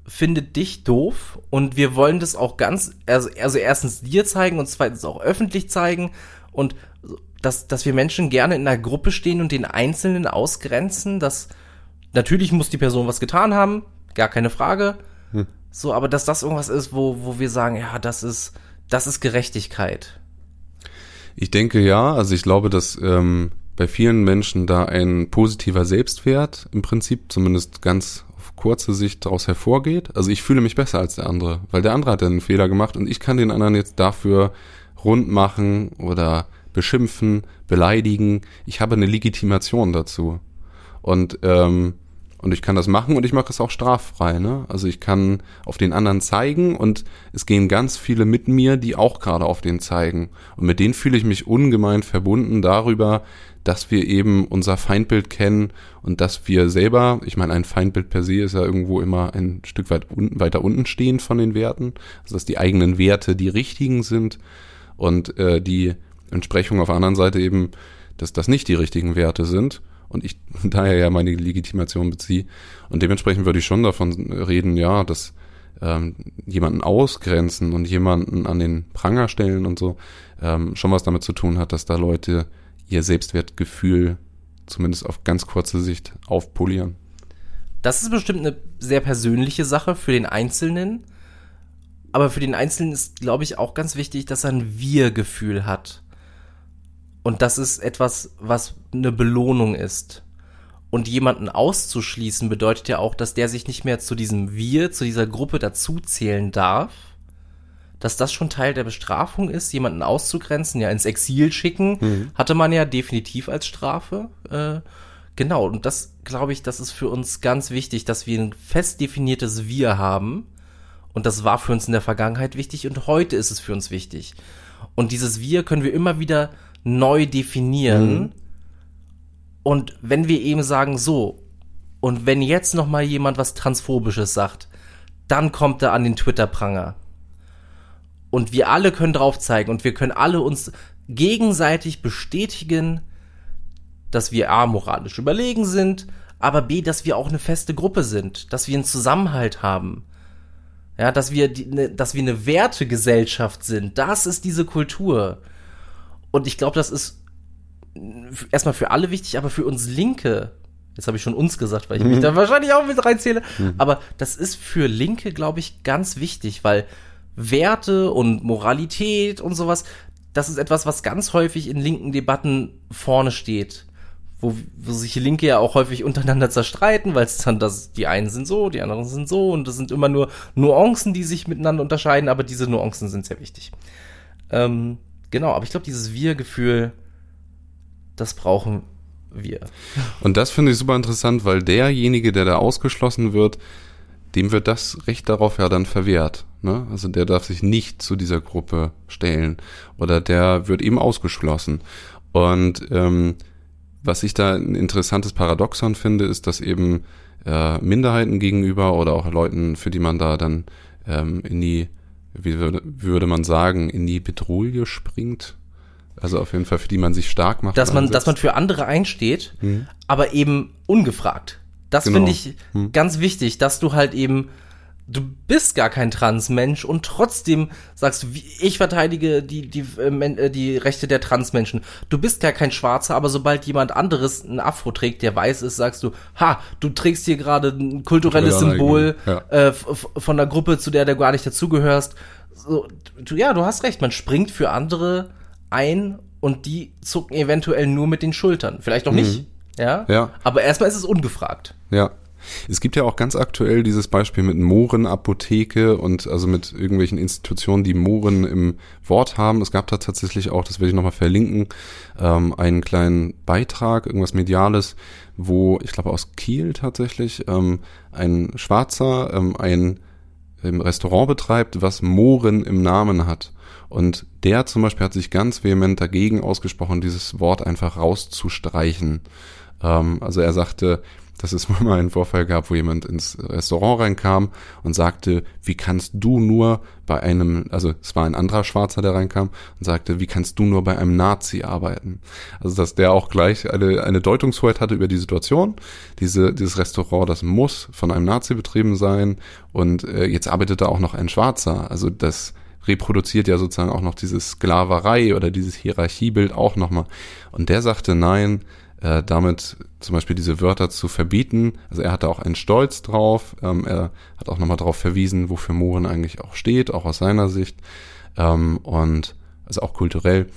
Speaker 1: findet dich doof und wir wollen das auch ganz, also, also erstens dir zeigen und zweitens auch öffentlich zeigen und dass, dass wir Menschen gerne in einer Gruppe stehen und den Einzelnen ausgrenzen, dass natürlich muss die Person was getan haben, gar keine Frage. Hm. So, aber dass das irgendwas ist, wo, wo wir sagen, ja, das ist, das ist Gerechtigkeit.
Speaker 2: Ich denke ja, also ich glaube, dass ähm, bei vielen Menschen da ein positiver Selbstwert im Prinzip zumindest ganz auf kurze Sicht daraus hervorgeht. Also ich fühle mich besser als der andere, weil der andere hat einen Fehler gemacht und ich kann den anderen jetzt dafür rund machen oder beschimpfen, beleidigen. Ich habe eine Legitimation dazu. Und ähm, und ich kann das machen und ich mache es auch straffrei. Ne? Also ich kann auf den anderen zeigen und es gehen ganz viele mit mir, die auch gerade auf den zeigen. Und mit denen fühle ich mich ungemein verbunden darüber, dass wir eben unser Feindbild kennen und dass wir selber, ich meine, ein Feindbild per se ist ja irgendwo immer ein Stück weit unten, weiter unten stehend von den Werten. Also dass die eigenen Werte die richtigen sind und äh, die Entsprechung auf der anderen Seite eben, dass das nicht die richtigen Werte sind und ich *laughs* daher ja meine Legitimation beziehe. Und dementsprechend würde ich schon davon reden, ja, dass ähm, jemanden ausgrenzen und jemanden an den Pranger stellen und so ähm, schon was damit zu tun hat, dass da Leute ihr Selbstwertgefühl zumindest auf ganz kurze Sicht aufpolieren.
Speaker 1: Das ist bestimmt eine sehr persönliche Sache für den Einzelnen. Aber für den Einzelnen ist, glaube ich, auch ganz wichtig, dass er ein Wir-Gefühl hat. Und das ist etwas, was eine Belohnung ist. Und jemanden auszuschließen bedeutet ja auch, dass der sich nicht mehr zu diesem Wir, zu dieser Gruppe dazuzählen darf. Dass das schon Teil der Bestrafung ist, jemanden auszugrenzen, ja ins Exil schicken, mhm. hatte man ja definitiv als Strafe. Äh, genau, und das glaube ich, das ist für uns ganz wichtig, dass wir ein fest definiertes Wir haben. Und das war für uns in der Vergangenheit wichtig und heute ist es für uns wichtig. Und dieses Wir können wir immer wieder neu definieren. Mhm. Und wenn wir eben sagen, so, und wenn jetzt noch mal jemand was Transphobisches sagt, dann kommt er an den Twitter-Pranger. Und wir alle können drauf zeigen und wir können alle uns gegenseitig bestätigen, dass wir A, moralisch überlegen sind, aber B, dass wir auch eine feste Gruppe sind, dass wir einen Zusammenhalt haben. Ja, dass wir, die, ne, dass wir eine Wertegesellschaft sind. Das ist diese Kultur. Und ich glaube, das ist erstmal für alle wichtig, aber für uns Linke, jetzt habe ich schon uns gesagt, weil ich mich mhm. da wahrscheinlich auch mit reinzähle, mhm. aber das ist für Linke, glaube ich, ganz wichtig, weil Werte und Moralität und sowas, das ist etwas, was ganz häufig in linken Debatten vorne steht. Wo, wo sich Linke ja auch häufig untereinander zerstreiten, weil es dann das, die einen sind so, die anderen sind so und das sind immer nur Nuancen, die sich miteinander unterscheiden, aber diese Nuancen sind sehr wichtig. Ähm, Genau, aber ich glaube, dieses Wir-Gefühl, das brauchen wir.
Speaker 2: Und das finde ich super interessant, weil derjenige, der da ausgeschlossen wird, dem wird das Recht darauf ja dann verwehrt. Ne? Also der darf sich nicht zu dieser Gruppe stellen oder der wird eben ausgeschlossen. Und ähm, was ich da ein interessantes Paradoxon finde, ist, dass eben äh, Minderheiten gegenüber oder auch Leuten, für die man da dann ähm, in die wie würde, würde man sagen, in die Petrouille springt. Also auf jeden Fall, für die man sich stark macht.
Speaker 1: Dass man, dass man für andere einsteht, hm. aber eben ungefragt. Das genau. finde ich hm. ganz wichtig, dass du halt eben du bist gar kein Transmensch und trotzdem sagst du, ich verteidige die, die, äh, die Rechte der Transmenschen. Du bist gar kein Schwarzer, aber sobald jemand anderes ein Afro trägt, der weiß ist, sagst du, ha, du trägst hier gerade ein kulturelles Symbol ja. äh, von der Gruppe, zu der du gar nicht dazugehörst. So, du, ja, du hast recht, man springt für andere ein und die zucken eventuell nur mit den Schultern. Vielleicht auch nicht. Mhm. Ja?
Speaker 2: ja.
Speaker 1: Aber erstmal ist es ungefragt.
Speaker 2: Ja. Es gibt ja auch ganz aktuell dieses Beispiel mit Mohrenapotheke und also mit irgendwelchen Institutionen, die Mohren im Wort haben. Es gab da tatsächlich auch, das werde ich nochmal verlinken, ähm, einen kleinen Beitrag, irgendwas Mediales, wo, ich glaube aus Kiel tatsächlich, ähm, ein Schwarzer ähm, ein ähm, Restaurant betreibt, was Mohren im Namen hat. Und der zum Beispiel hat sich ganz vehement dagegen ausgesprochen, dieses Wort einfach rauszustreichen. Ähm, also er sagte, dass es *laughs* mal einen Vorfall gab, wo jemand ins Restaurant reinkam und sagte, wie kannst du nur bei einem, also es war ein anderer Schwarzer, der reinkam und sagte, wie kannst du nur bei einem Nazi arbeiten? Also dass der auch gleich eine, eine Deutungshoheit hatte über die Situation. Diese, dieses Restaurant, das muss von einem Nazi betrieben sein und äh, jetzt arbeitet da auch noch ein Schwarzer. Also das reproduziert ja sozusagen auch noch diese Sklaverei oder dieses Hierarchiebild auch nochmal. Und der sagte, nein, äh, damit zum Beispiel diese Wörter zu verbieten. Also er hatte auch einen Stolz drauf. Ähm, er hat auch nochmal darauf verwiesen, wofür Mohren eigentlich auch steht, auch aus seiner Sicht. Ähm, und also auch kulturell.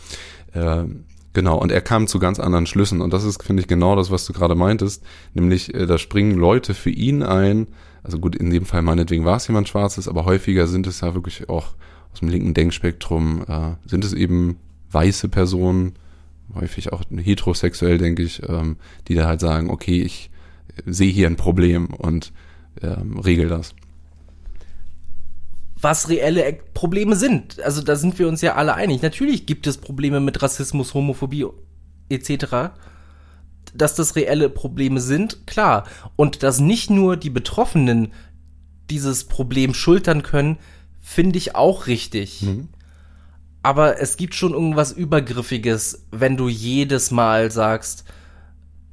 Speaker 2: Äh, genau, und er kam zu ganz anderen Schlüssen. Und das ist, finde ich, genau das, was du gerade meintest. Nämlich, äh, da springen Leute für ihn ein. Also gut, in dem Fall meinetwegen war es jemand Schwarzes, aber häufiger sind es ja wirklich auch aus dem linken Denkspektrum, äh, sind es eben weiße Personen, häufig auch heterosexuell, denke ich, ähm, die da halt sagen, okay, ich sehe hier ein Problem und ähm, regel das.
Speaker 1: Was reelle Probleme sind. Also da sind wir uns ja alle einig. Natürlich gibt es Probleme mit Rassismus, Homophobie etc. Dass das reelle Probleme sind, klar. Und dass nicht nur die Betroffenen dieses Problem schultern können, finde ich auch richtig. Mhm aber es gibt schon irgendwas Übergriffiges, wenn du jedes Mal sagst,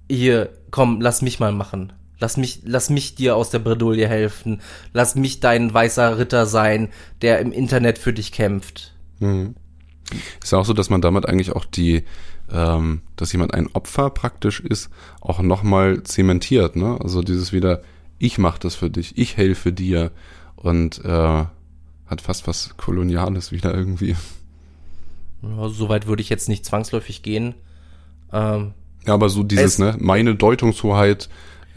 Speaker 1: hier, komm, lass mich mal machen. Lass mich, lass mich dir aus der Bredouille helfen. Lass mich dein weißer Ritter sein, der im Internet für dich kämpft.
Speaker 2: Mhm. Ist ja auch so, dass man damit eigentlich auch die, ähm, dass jemand ein Opfer praktisch ist, auch nochmal zementiert, ne? Also dieses wieder, ich mach das für dich, ich helfe dir und äh, hat fast was Koloniales wieder irgendwie.
Speaker 1: Ja, Soweit würde ich jetzt nicht zwangsläufig gehen.
Speaker 2: Ähm, ja, aber so dieses, ne, meine Deutungshoheit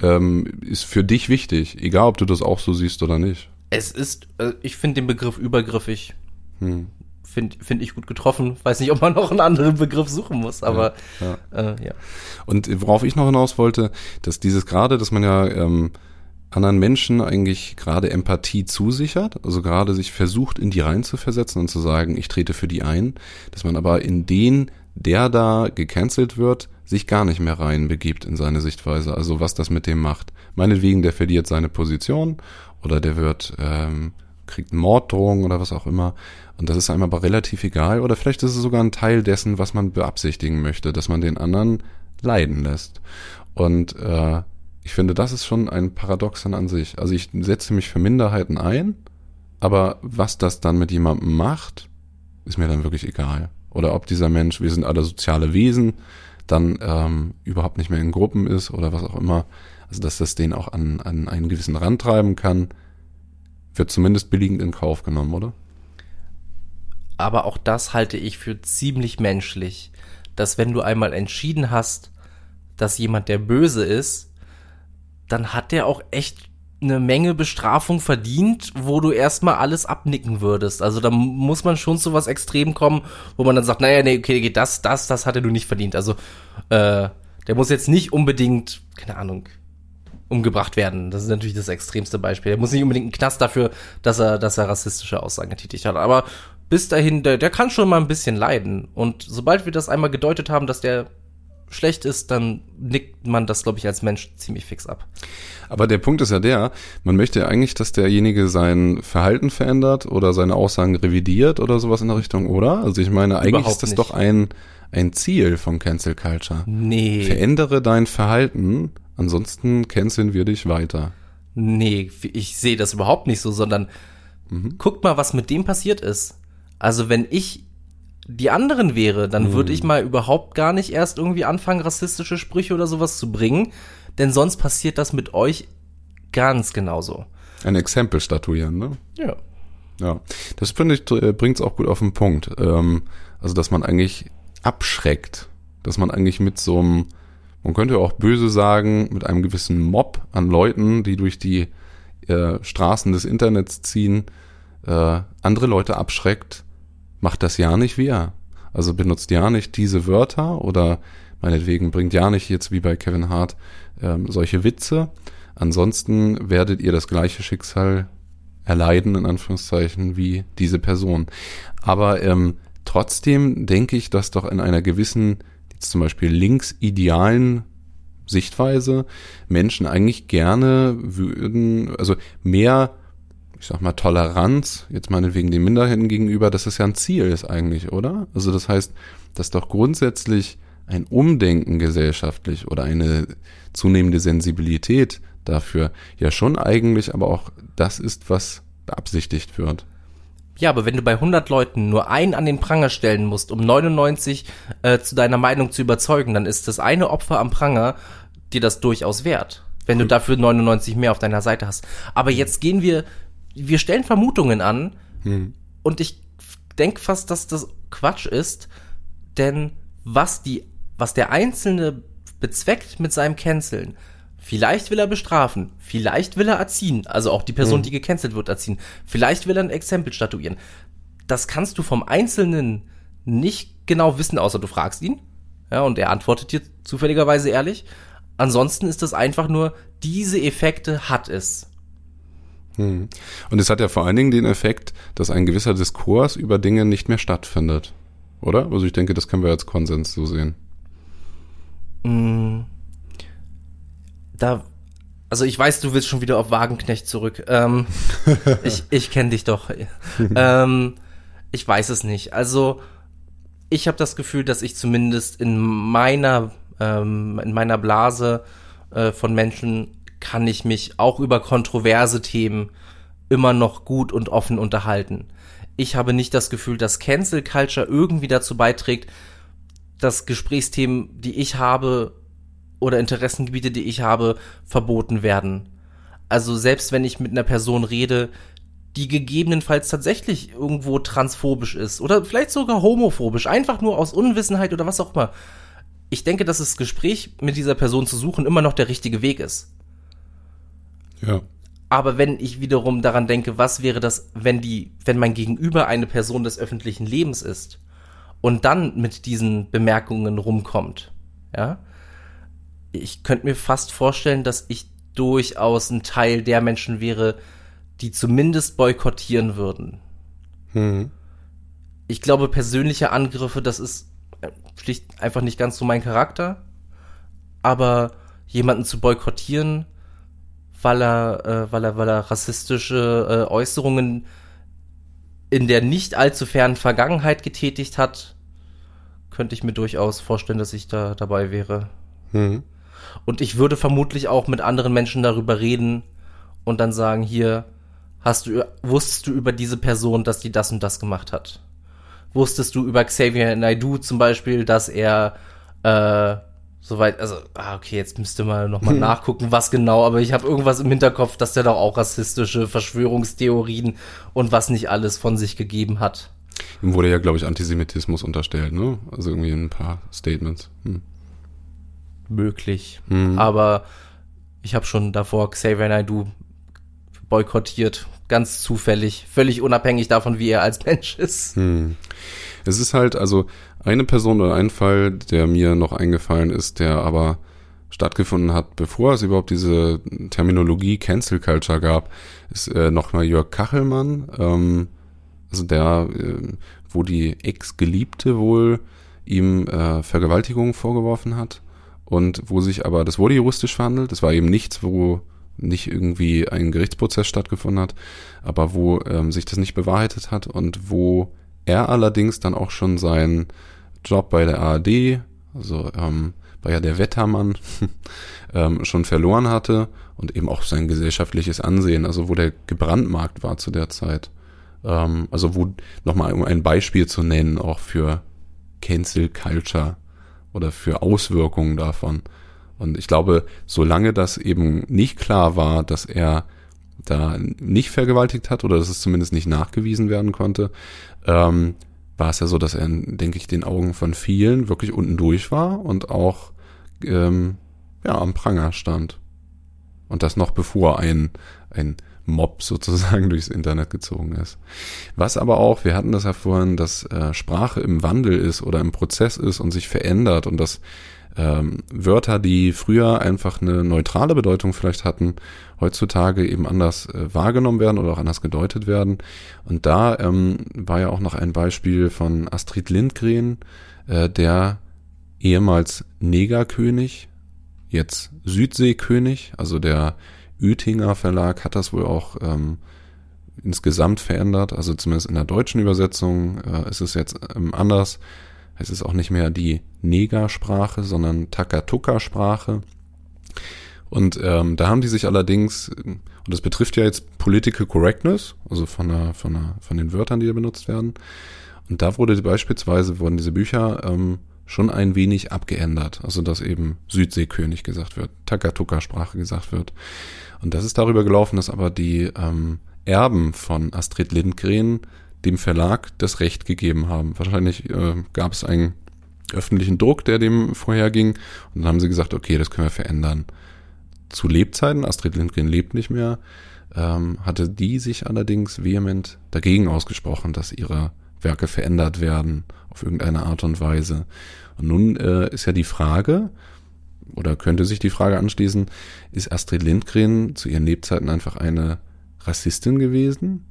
Speaker 2: ähm, ist für dich wichtig, egal ob du das auch so siehst oder nicht.
Speaker 1: Es ist, äh, ich finde den Begriff übergriffig. Hm. Finde find ich gut getroffen. Weiß nicht, ob man noch einen anderen Begriff suchen muss, aber ja. ja. Äh, ja.
Speaker 2: Und worauf ich noch hinaus wollte, dass dieses gerade, dass man ja ähm, anderen Menschen eigentlich gerade Empathie zusichert, also gerade sich versucht, in die rein zu versetzen und zu sagen, ich trete für die ein, dass man aber in den, der da gecancelt wird, sich gar nicht mehr reinbegibt in seine Sichtweise, also was das mit dem macht. Meinetwegen, der verliert seine Position oder der wird, ähm, kriegt Morddrohungen oder was auch immer. Und das ist einem aber relativ egal. Oder vielleicht ist es sogar ein Teil dessen, was man beabsichtigen möchte, dass man den anderen leiden lässt. Und äh, ich finde, das ist schon ein Paradoxon an sich. Also ich setze mich für Minderheiten ein, aber was das dann mit jemandem macht, ist mir dann wirklich egal. Oder ob dieser Mensch, wir sind alle soziale Wesen, dann ähm, überhaupt nicht mehr in Gruppen ist oder was auch immer. Also dass das den auch an, an einen gewissen Rand treiben kann, wird zumindest billigend in Kauf genommen, oder?
Speaker 1: Aber auch das halte ich für ziemlich menschlich, dass wenn du einmal entschieden hast, dass jemand der böse ist, dann hat der auch echt eine Menge Bestrafung verdient, wo du erstmal alles abnicken würdest. Also da muss man schon zu was extrem kommen, wo man dann sagt, naja, nee, okay, das, das, das hatte du nicht verdient. Also äh, der muss jetzt nicht unbedingt, keine Ahnung, umgebracht werden. Das ist natürlich das extremste Beispiel. Der muss nicht unbedingt einen Knast dafür, dass er, dass er rassistische Aussagen getätigt hat. Aber bis dahin, der, der kann schon mal ein bisschen leiden. Und sobald wir das einmal gedeutet haben, dass der schlecht ist, dann nickt man das, glaube ich, als Mensch ziemlich fix ab.
Speaker 2: Aber der Punkt ist ja der, man möchte ja eigentlich, dass derjenige sein Verhalten verändert oder seine Aussagen revidiert oder sowas in der Richtung, oder? Also ich meine, eigentlich Überhaupt ist das nicht. doch ein, ein Ziel von Cancel Culture.
Speaker 1: Nee.
Speaker 2: Verändere dein Verhalten, ansonsten canceln wir dich weiter.
Speaker 1: Nee, ich sehe das überhaupt nicht so, sondern mhm. guckt mal, was mit dem passiert ist. Also wenn ich die anderen wäre, dann würde ich mal überhaupt gar nicht erst irgendwie anfangen, rassistische Sprüche oder sowas zu bringen, denn sonst passiert das mit euch ganz genauso.
Speaker 2: Ein Exempel statuieren, ne?
Speaker 1: Ja.
Speaker 2: Ja, das finde ich, äh, bringt es auch gut auf den Punkt. Ähm, also, dass man eigentlich abschreckt, dass man eigentlich mit so einem, man könnte auch böse sagen, mit einem gewissen Mob an Leuten, die durch die äh, Straßen des Internets ziehen, äh, andere Leute abschreckt, macht das ja nicht wir. Also benutzt ja nicht diese Wörter oder meinetwegen bringt ja nicht jetzt wie bei Kevin Hart ähm, solche Witze. Ansonsten werdet ihr das gleiche Schicksal erleiden, in Anführungszeichen, wie diese Person. Aber ähm, trotzdem denke ich, dass doch in einer gewissen, jetzt zum Beispiel linksidealen Sichtweise Menschen eigentlich gerne würden, also mehr, ich sag mal, Toleranz, jetzt meinetwegen den Minderheiten gegenüber, dass es ja ein Ziel ist eigentlich, oder? Also das heißt, dass doch grundsätzlich ein Umdenken gesellschaftlich oder eine zunehmende Sensibilität dafür ja schon eigentlich aber auch das ist, was beabsichtigt wird.
Speaker 1: Ja, aber wenn du bei 100 Leuten nur einen an den Pranger stellen musst, um 99 äh, zu deiner Meinung zu überzeugen, dann ist das eine Opfer am Pranger dir das durchaus wert, wenn du dafür 99 mehr auf deiner Seite hast. Aber jetzt gehen wir, wir stellen Vermutungen an hm. und ich denke fast, dass das Quatsch ist, denn was die, was der Einzelne bezweckt mit seinem Canceln, Vielleicht will er bestrafen, vielleicht will er erziehen, also auch die Person, mhm. die gecancelt wird, erziehen. Vielleicht will er ein Exempel statuieren. Das kannst du vom Einzelnen nicht genau wissen, außer du fragst ihn. Ja, und er antwortet dir zufälligerweise ehrlich. Ansonsten ist das einfach nur, diese Effekte hat es.
Speaker 2: Hm. Und es hat ja vor allen Dingen den Effekt, dass ein gewisser Diskurs über Dinge nicht mehr stattfindet. Oder? Also ich denke, das können wir als Konsens so sehen.
Speaker 1: Hm da, also ich weiß, du willst schon wieder auf Wagenknecht zurück. Ähm, *laughs* ich ich kenne dich doch. ähm, ich weiß es nicht. Also ich habe das Gefühl, dass ich zumindest in meiner ähm, in meiner Blase äh, von Menschen kann ich mich auch über kontroverse Themen immer noch gut und offen unterhalten. Ich habe nicht das Gefühl, dass Cancel Culture irgendwie dazu beiträgt, dass Gesprächsthemen, die ich habe, oder Interessengebiete, die ich habe, verboten werden. Also selbst wenn ich mit einer Person rede, die gegebenenfalls tatsächlich irgendwo transphobisch ist oder vielleicht sogar homophobisch, einfach nur aus Unwissenheit oder was auch immer. Ich denke, dass das Gespräch mit dieser Person zu suchen immer noch der richtige Weg ist.
Speaker 2: Ja.
Speaker 1: Aber wenn ich wiederum daran denke, was wäre das, wenn die, wenn mein Gegenüber eine Person des öffentlichen Lebens ist und dann mit diesen Bemerkungen rumkommt, ja, ich könnte mir fast vorstellen, dass ich durchaus ein Teil der Menschen wäre, die zumindest boykottieren würden. Hm. Ich glaube, persönliche Angriffe, das ist äh, schlicht einfach nicht ganz so mein Charakter. Aber jemanden zu boykottieren, weil er, äh, weil er, weil er rassistische äh, Äußerungen in der nicht allzu fernen Vergangenheit getätigt hat, könnte ich mir durchaus vorstellen, dass ich da dabei wäre. Hm. Und ich würde vermutlich auch mit anderen Menschen darüber reden und dann sagen, hier, hast du, wusstest du über diese Person, dass die das und das gemacht hat? Wusstest du über Xavier Naidoo zum Beispiel, dass er, äh, soweit, also, ah, okay, jetzt müsste man nochmal *laughs* nachgucken, was genau, aber ich habe irgendwas im Hinterkopf, dass der doch auch rassistische Verschwörungstheorien und was nicht alles von sich gegeben hat.
Speaker 2: Ihm wurde ja, glaube ich, Antisemitismus unterstellt, ne? Also irgendwie ein paar Statements. Hm
Speaker 1: möglich. Mhm. Aber ich habe schon davor Xavier Naidoo boykottiert, ganz zufällig, völlig unabhängig davon, wie er als *laughs* Mensch ist.
Speaker 2: Mhm. Es ist halt also eine Person oder ein Fall, der mir noch eingefallen ist, der aber stattgefunden hat, bevor es überhaupt diese Terminologie Cancel Culture gab, ist äh, nochmal Jörg Kachelmann, ähm, also der, äh, wo die Ex-Geliebte wohl ihm äh, Vergewaltigung vorgeworfen hat und wo sich aber, das wurde juristisch verhandelt, das war eben nichts, wo nicht irgendwie ein Gerichtsprozess stattgefunden hat, aber wo ähm, sich das nicht bewahrheitet hat und wo er allerdings dann auch schon seinen Job bei der ARD, also ähm, weil ja der Wettermann *laughs* ähm, schon verloren hatte und eben auch sein gesellschaftliches Ansehen, also wo der gebrandmarkt war zu der Zeit. Ähm, also wo, nochmal um ein Beispiel zu nennen, auch für Cancel Culture oder für Auswirkungen davon. Und ich glaube, solange das eben nicht klar war, dass er da nicht vergewaltigt hat oder dass es zumindest nicht nachgewiesen werden konnte, ähm, war es ja so, dass er, denke ich, den Augen von vielen wirklich unten durch war und auch ähm, ja, am Pranger stand. Und das noch bevor ein, ein Mob *laughs* sozusagen durchs Internet gezogen ist. Was aber auch, wir hatten das ja vorhin, dass äh, Sprache im Wandel ist oder im Prozess ist und sich verändert und dass ähm, Wörter, die früher einfach eine neutrale Bedeutung vielleicht hatten, heutzutage eben anders äh, wahrgenommen werden oder auch anders gedeutet werden. Und da ähm, war ja auch noch ein Beispiel von Astrid Lindgren, äh, der ehemals Negerkönig, jetzt Südseekönig, also der Oettinger Verlag hat das wohl auch ähm, insgesamt verändert, also zumindest in der deutschen Übersetzung äh, ist es jetzt ähm, anders. Es ist auch nicht mehr die Negersprache, sondern Takatuka-Sprache. Und ähm, da haben die sich allerdings, und das betrifft ja jetzt Political Correctness, also von, der, von, der, von den Wörtern, die da benutzt werden. Und da wurde beispielsweise, wurden diese Bücher ähm, schon ein wenig abgeändert. Also dass eben Südseekönig gesagt wird, Takatuka-Sprache gesagt wird. Und das ist darüber gelaufen, dass aber die ähm, Erben von Astrid Lindgren dem Verlag das Recht gegeben haben. Wahrscheinlich äh, gab es einen öffentlichen Druck, der dem vorherging. Und dann haben sie gesagt, okay, das können wir verändern. Zu Lebzeiten, Astrid Lindgren lebt nicht mehr, ähm, hatte die sich allerdings vehement dagegen ausgesprochen, dass ihre Werke verändert werden auf irgendeine Art und Weise. Und nun äh, ist ja die Frage, oder könnte sich die Frage anschließen, ist Astrid Lindgren zu ihren Lebzeiten einfach eine Rassistin gewesen?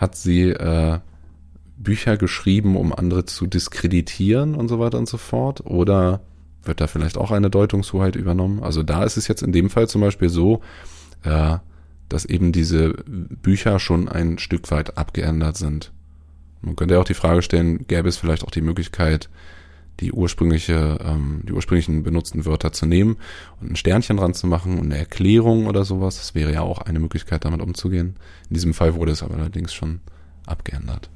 Speaker 2: Hat sie äh, Bücher geschrieben, um andere zu diskreditieren und so weiter und so fort? Oder wird da vielleicht auch eine Deutungshoheit übernommen? Also da ist es jetzt in dem Fall zum Beispiel so, äh, dass eben diese Bücher schon ein Stück weit abgeändert sind. Man könnte ja auch die Frage stellen, gäbe es vielleicht auch die Möglichkeit, die ursprüngliche, ähm, die ursprünglichen benutzten Wörter zu nehmen und ein Sternchen dran zu machen und eine Erklärung oder sowas. Das wäre ja auch eine Möglichkeit, damit umzugehen. In diesem Fall wurde es aber allerdings schon abgeändert.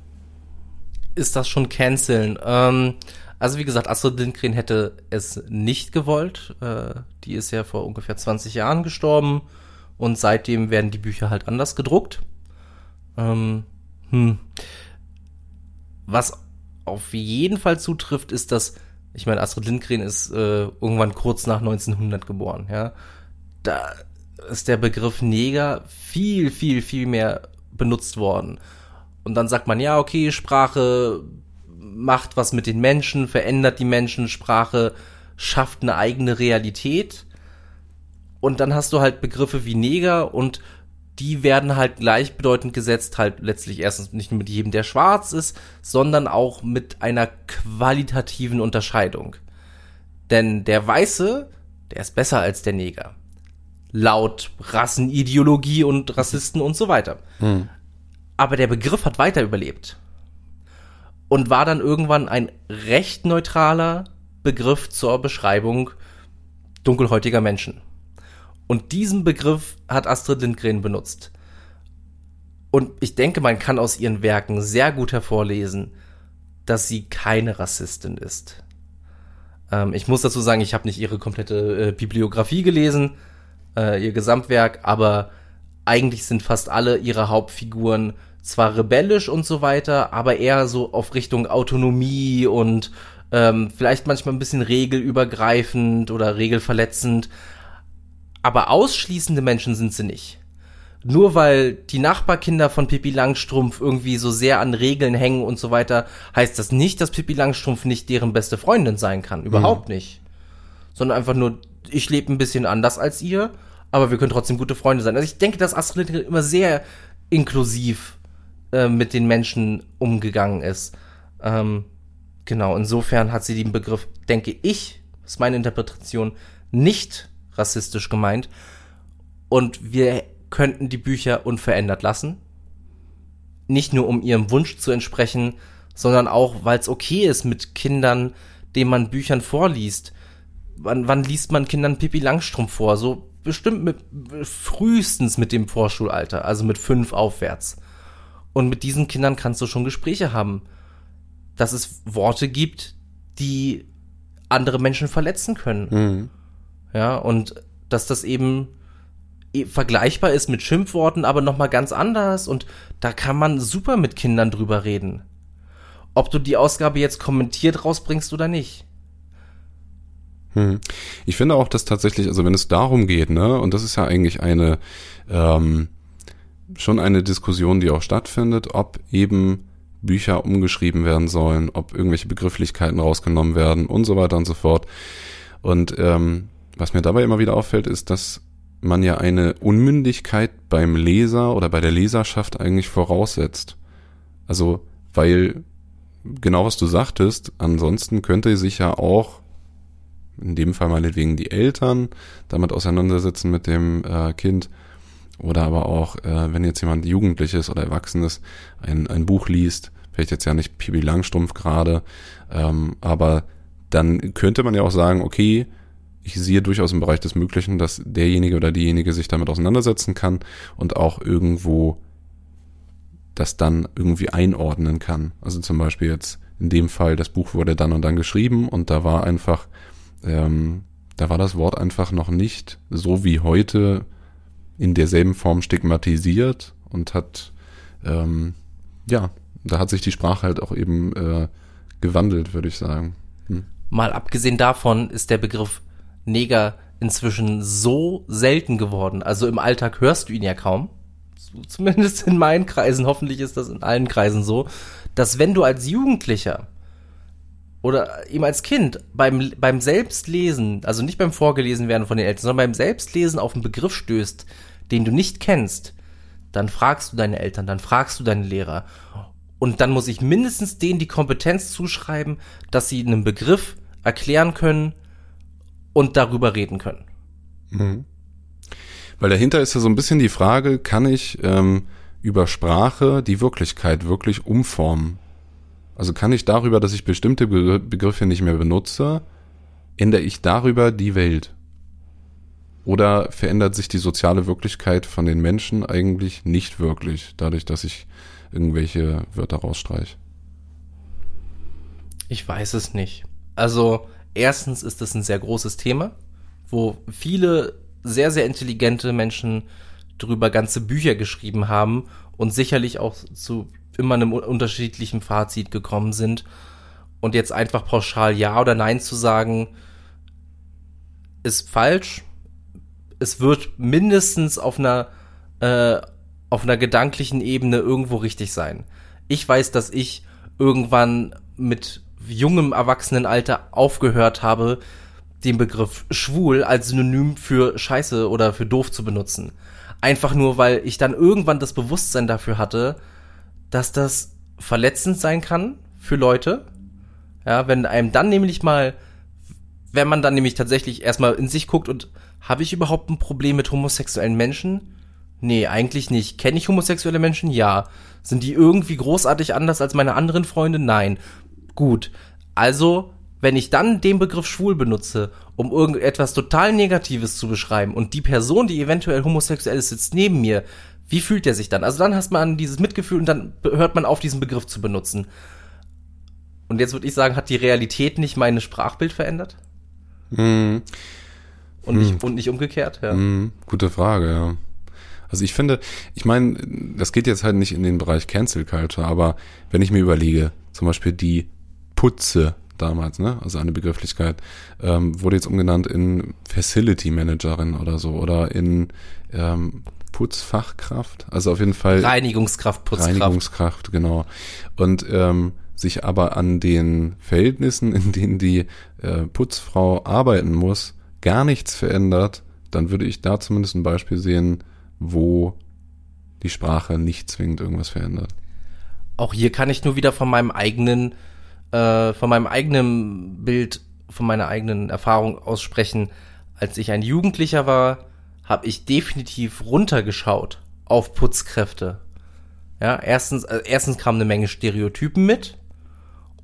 Speaker 1: Ist das schon canceln? Ähm, also wie gesagt, Astrid Lindgren hätte es nicht gewollt. Äh, die ist ja vor ungefähr 20 Jahren gestorben und seitdem werden die Bücher halt anders gedruckt. Ähm, hm. Was auf jeden Fall zutrifft, ist, dass, ich meine, Astrid Lindgren ist äh, irgendwann kurz nach 1900 geboren, ja. Da ist der Begriff Neger viel, viel, viel mehr benutzt worden. Und dann sagt man, ja, okay, Sprache macht was mit den Menschen, verändert die Menschen, Sprache schafft eine eigene Realität. Und dann hast du halt Begriffe wie Neger und die werden halt gleichbedeutend gesetzt, halt letztlich erstens nicht nur mit jedem, der schwarz ist, sondern auch mit einer qualitativen Unterscheidung. Denn der Weiße, der ist besser als der Neger. Laut Rassenideologie und Rassisten und so weiter. Hm. Aber der Begriff hat weiter überlebt. Und war dann irgendwann ein recht neutraler Begriff zur Beschreibung dunkelhäutiger Menschen. Und diesen Begriff hat Astrid Lindgren benutzt. Und ich denke, man kann aus ihren Werken sehr gut hervorlesen, dass sie keine Rassistin ist. Ähm, ich muss dazu sagen, ich habe nicht ihre komplette äh, Bibliografie gelesen, äh, ihr Gesamtwerk, aber eigentlich sind fast alle ihre Hauptfiguren zwar rebellisch und so weiter, aber eher so auf Richtung Autonomie und ähm, vielleicht manchmal ein bisschen regelübergreifend oder regelverletzend, aber ausschließende Menschen sind sie nicht. Nur weil die Nachbarkinder von Pippi Langstrumpf irgendwie so sehr an Regeln hängen und so weiter, heißt das nicht, dass Pippi Langstrumpf nicht deren beste Freundin sein kann. Überhaupt mhm. nicht. Sondern einfach nur, ich lebe ein bisschen anders als ihr, aber wir können trotzdem gute Freunde sein. Also ich denke, dass Astrid Lindgren immer sehr inklusiv äh, mit den Menschen umgegangen ist. Ähm, genau, insofern hat sie den Begriff, denke ich, ist meine Interpretation, nicht rassistisch gemeint. Und wir könnten die Bücher unverändert lassen. Nicht nur um ihrem Wunsch zu entsprechen, sondern auch, weil es okay ist, mit Kindern dem man Büchern vorliest. Wann, wann liest man Kindern Pippi Langstrumpf vor? So bestimmt mit, frühestens mit dem Vorschulalter, also mit fünf aufwärts. Und mit diesen Kindern kannst du schon Gespräche haben. Dass es Worte gibt, die andere Menschen verletzen können.
Speaker 2: Mhm.
Speaker 1: Ja, und dass das eben vergleichbar ist mit Schimpfworten, aber nochmal ganz anders. Und da kann man super mit Kindern drüber reden. Ob du die Ausgabe jetzt kommentiert rausbringst oder nicht.
Speaker 2: Hm. Ich finde auch, dass tatsächlich, also wenn es darum geht, ne, und das ist ja eigentlich eine ähm, schon eine Diskussion, die auch stattfindet, ob eben Bücher umgeschrieben werden sollen, ob irgendwelche Begrifflichkeiten rausgenommen werden und so weiter und so fort. Und ähm, was mir dabei immer wieder auffällt, ist, dass man ja eine Unmündigkeit beim Leser oder bei der Leserschaft eigentlich voraussetzt. Also, weil genau was du sagtest, ansonsten könnte sich ja auch in dem Fall meinetwegen die Eltern damit auseinandersetzen mit dem äh, Kind oder aber auch, äh, wenn jetzt jemand Jugendliches oder Erwachsenes ein, ein Buch liest, vielleicht jetzt ja nicht Pibi Langstrumpf gerade, ähm, aber dann könnte man ja auch sagen, okay, ich sehe durchaus im Bereich des Möglichen, dass derjenige oder diejenige sich damit auseinandersetzen kann und auch irgendwo das dann irgendwie einordnen kann. Also zum Beispiel jetzt in dem Fall, das Buch wurde dann und dann geschrieben und da war einfach, ähm, da war das Wort einfach noch nicht so wie heute in derselben Form stigmatisiert und hat, ähm, ja, da hat sich die Sprache halt auch eben äh, gewandelt, würde ich sagen. Hm.
Speaker 1: Mal abgesehen davon ist der Begriff Neger inzwischen so selten geworden. Also im Alltag hörst du ihn ja kaum. Zumindest in meinen Kreisen, hoffentlich ist das in allen Kreisen so, dass wenn du als Jugendlicher oder eben als Kind beim, beim Selbstlesen, also nicht beim Vorgelesen werden von den Eltern, sondern beim Selbstlesen auf einen Begriff stößt, den du nicht kennst, dann fragst du deine Eltern, dann fragst du deinen Lehrer. Und dann muss ich mindestens denen die Kompetenz zuschreiben, dass sie einen Begriff erklären können und darüber reden können.
Speaker 2: Mhm. Weil dahinter ist ja so ein bisschen die Frage, kann ich ähm, über Sprache die Wirklichkeit wirklich umformen? Also kann ich darüber, dass ich bestimmte Begriffe nicht mehr benutze, ändere ich darüber die Welt? Oder verändert sich die soziale Wirklichkeit von den Menschen eigentlich nicht wirklich, dadurch, dass ich irgendwelche Wörter rausstreiche?
Speaker 1: Ich weiß es nicht. Also, erstens ist es ein sehr großes Thema, wo viele sehr, sehr intelligente Menschen drüber ganze Bücher geschrieben haben und sicherlich auch zu immer einem unterschiedlichen Fazit gekommen sind. Und jetzt einfach pauschal Ja oder Nein zu sagen, ist falsch. Es wird mindestens auf einer, äh, auf einer gedanklichen Ebene irgendwo richtig sein. Ich weiß, dass ich irgendwann mit jungem Erwachsenenalter aufgehört habe, den Begriff schwul als Synonym für scheiße oder für doof zu benutzen. Einfach nur, weil ich dann irgendwann das Bewusstsein dafür hatte, dass das verletzend sein kann für Leute. Ja, wenn einem dann nämlich mal, wenn man dann nämlich tatsächlich erstmal in sich guckt und habe ich überhaupt ein Problem mit homosexuellen Menschen? Nee, eigentlich nicht. Kenne ich homosexuelle Menschen? Ja. Sind die irgendwie großartig anders als meine anderen Freunde? Nein. Gut. Also, wenn ich dann den Begriff schwul benutze, um irgendetwas total Negatives zu beschreiben und die Person, die eventuell homosexuell ist, sitzt neben mir, wie fühlt der sich dann? Also dann hast man dieses Mitgefühl und dann hört man auf, diesen Begriff zu benutzen. Und jetzt würde ich sagen, hat die Realität nicht meine Sprachbild verändert?
Speaker 2: Mhm.
Speaker 1: Und, nicht, hm. und nicht umgekehrt, ja.
Speaker 2: Mhm. Gute Frage, ja. Also ich finde, ich meine, das geht jetzt halt nicht in den Bereich Cancel Culture, aber wenn ich mir überlege, zum Beispiel die Putze damals, ne? Also eine Begrifflichkeit, ähm, wurde jetzt umgenannt in Facility Managerin oder so oder in ähm, Putzfachkraft. Also auf jeden Fall
Speaker 1: Reinigungskraft, Putzkraft.
Speaker 2: Reinigungskraft, genau. Und ähm, sich aber an den Verhältnissen, in denen die äh, Putzfrau arbeiten muss, gar nichts verändert, dann würde ich da zumindest ein Beispiel sehen, wo die Sprache nicht zwingend irgendwas verändert.
Speaker 1: Auch hier kann ich nur wieder von meinem eigenen äh, von meinem eigenen Bild, von meiner eigenen Erfahrung aussprechen. Als ich ein Jugendlicher war, habe ich definitiv runtergeschaut auf Putzkräfte. Ja, erstens, äh, erstens kam eine Menge Stereotypen mit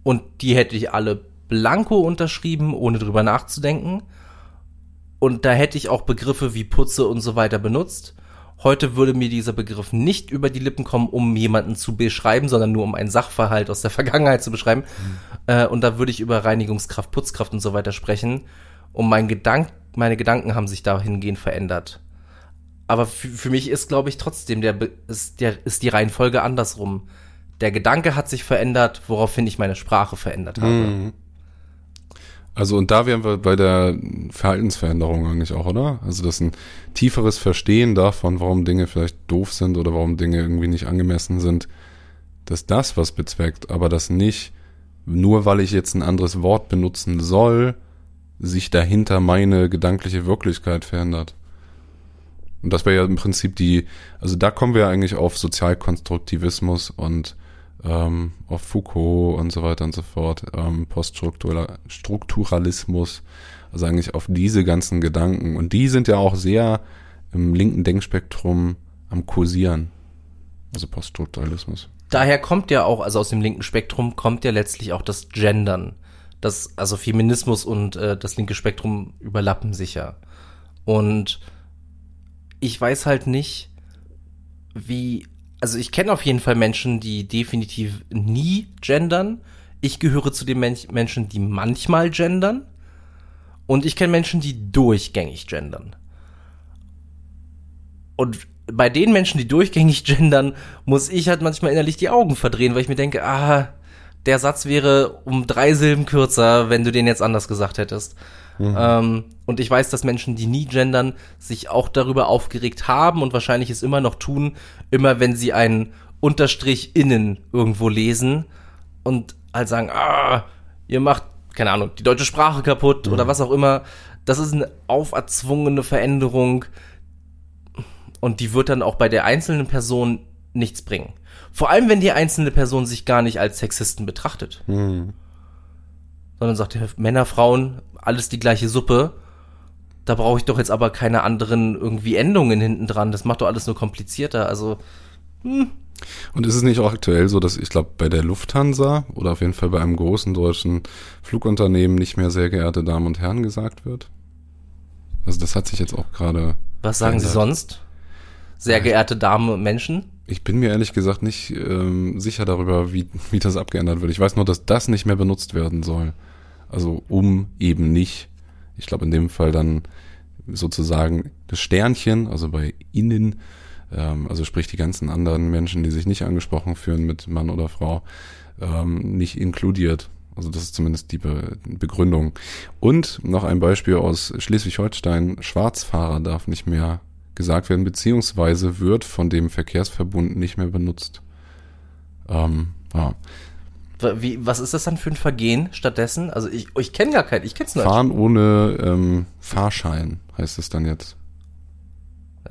Speaker 1: und die hätte ich alle blanko unterschrieben, ohne drüber nachzudenken. Und da hätte ich auch Begriffe wie Putze und so weiter benutzt. Heute würde mir dieser Begriff nicht über die Lippen kommen, um jemanden zu beschreiben, sondern nur um einen Sachverhalt aus der *laughs* Vergangenheit zu beschreiben. Mhm. Äh, und da würde ich über Reinigungskraft, Putzkraft und so weiter sprechen. Und mein Gedank meine Gedanken haben sich dahingehend verändert. Aber für mich ist, glaube ich, trotzdem der, ist, der, ist die Reihenfolge andersrum. Der Gedanke hat sich verändert, woraufhin ich meine Sprache verändert habe. Mhm.
Speaker 2: Also und da wären wir bei der Verhaltensveränderung eigentlich auch, oder? Also das ist ein tieferes Verstehen davon, warum Dinge vielleicht doof sind oder warum Dinge irgendwie nicht angemessen sind, dass das was bezweckt, aber das nicht nur weil ich jetzt ein anderes Wort benutzen soll, sich dahinter meine gedankliche Wirklichkeit verändert. Und das wäre ja im Prinzip die, also da kommen wir eigentlich auf Sozialkonstruktivismus und ähm, auf Foucault und so weiter und so fort, ähm, Poststrukturalismus, also eigentlich auf diese ganzen Gedanken. Und die sind ja auch sehr im linken Denkspektrum am Kursieren. Also Poststrukturalismus.
Speaker 1: Daher kommt ja auch, also aus dem linken Spektrum kommt ja letztlich auch das Gendern. Das, also Feminismus und äh, das linke Spektrum überlappen sich ja. Und ich weiß halt nicht, wie also ich kenne auf jeden Fall Menschen, die definitiv nie gendern. Ich gehöre zu den Men Menschen, die manchmal gendern. Und ich kenne Menschen, die durchgängig gendern. Und bei den Menschen, die durchgängig *laughs* gendern, muss ich halt manchmal innerlich die Augen verdrehen, weil ich mir denke, ah, der Satz wäre um drei Silben kürzer, wenn du den jetzt anders gesagt hättest. Mhm. Ähm, und ich weiß, dass Menschen, die nie gendern, sich auch darüber aufgeregt haben und wahrscheinlich es immer noch tun, immer wenn sie einen Unterstrich innen irgendwo lesen und halt sagen, ah, ihr macht, keine Ahnung, die deutsche Sprache kaputt mhm. oder was auch immer. Das ist eine auferzwungene Veränderung und die wird dann auch bei der einzelnen Person nichts bringen. Vor allem, wenn die einzelne Person sich gar nicht als Sexisten betrachtet. Mhm. Sondern sagt, Männer, Frauen, alles die gleiche Suppe. Da brauche ich doch jetzt aber keine anderen irgendwie Endungen hinten dran. Das macht doch alles nur komplizierter. Also, hm.
Speaker 2: Und ist es nicht auch aktuell so, dass ich glaube, bei der Lufthansa oder auf jeden Fall bei einem großen deutschen Flugunternehmen nicht mehr sehr geehrte Damen und Herren gesagt wird? Also das hat sich jetzt auch gerade.
Speaker 1: Was sagen verändert. Sie sonst? Sehr geehrte Damen und Menschen?
Speaker 2: Ich bin mir ehrlich gesagt nicht ähm, sicher darüber, wie, wie das abgeändert wird. Ich weiß nur, dass das nicht mehr benutzt werden soll. Also um eben nicht, ich glaube in dem Fall dann sozusagen das Sternchen, also bei innen, ähm, also sprich die ganzen anderen Menschen, die sich nicht angesprochen fühlen mit Mann oder Frau, ähm, nicht inkludiert. Also das ist zumindest die Be Begründung. Und noch ein Beispiel aus Schleswig-Holstein. Schwarzfahrer darf nicht mehr gesagt werden, beziehungsweise wird von dem Verkehrsverbund nicht mehr benutzt. Ähm, ja.
Speaker 1: Wie, was ist das dann für ein Vergehen stattdessen? Also ich, ich kenne gar keinen, ich kenn's
Speaker 2: nicht. Fahren ohne ähm, Fahrschein heißt es dann jetzt.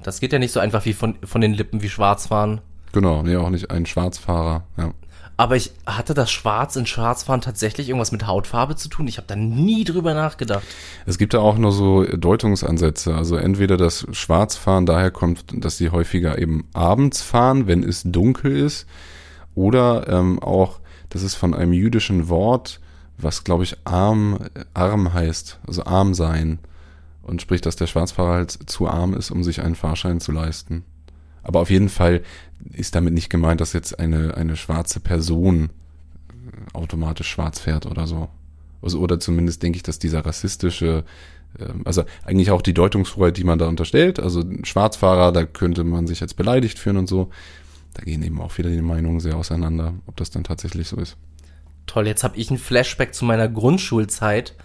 Speaker 1: Das geht ja nicht so einfach wie von, von den Lippen wie Schwarzfahren.
Speaker 2: Genau, nee, auch nicht ein Schwarzfahrer, ja.
Speaker 1: Aber ich hatte das Schwarz in Schwarzfahren tatsächlich irgendwas mit Hautfarbe zu tun? Ich habe da nie drüber nachgedacht.
Speaker 2: Es gibt da auch nur so Deutungsansätze. Also entweder das Schwarzfahren daher kommt, dass sie häufiger eben abends fahren, wenn es dunkel ist, oder ähm, auch das ist von einem jüdischen Wort, was glaube ich arm, arm heißt, also arm sein. Und sprich, dass der Schwarzfahrer halt zu arm ist, um sich einen Fahrschein zu leisten. Aber auf jeden Fall ist damit nicht gemeint, dass jetzt eine, eine schwarze Person automatisch schwarz fährt oder so. Also, oder zumindest denke ich, dass dieser rassistische, ähm, also eigentlich auch die Deutungsfreiheit, die man da unterstellt, also Schwarzfahrer, da könnte man sich jetzt beleidigt fühlen und so da gehen eben auch wieder die Meinungen sehr auseinander, ob das dann tatsächlich so ist.
Speaker 1: Toll, jetzt habe ich ein Flashback zu meiner Grundschulzeit.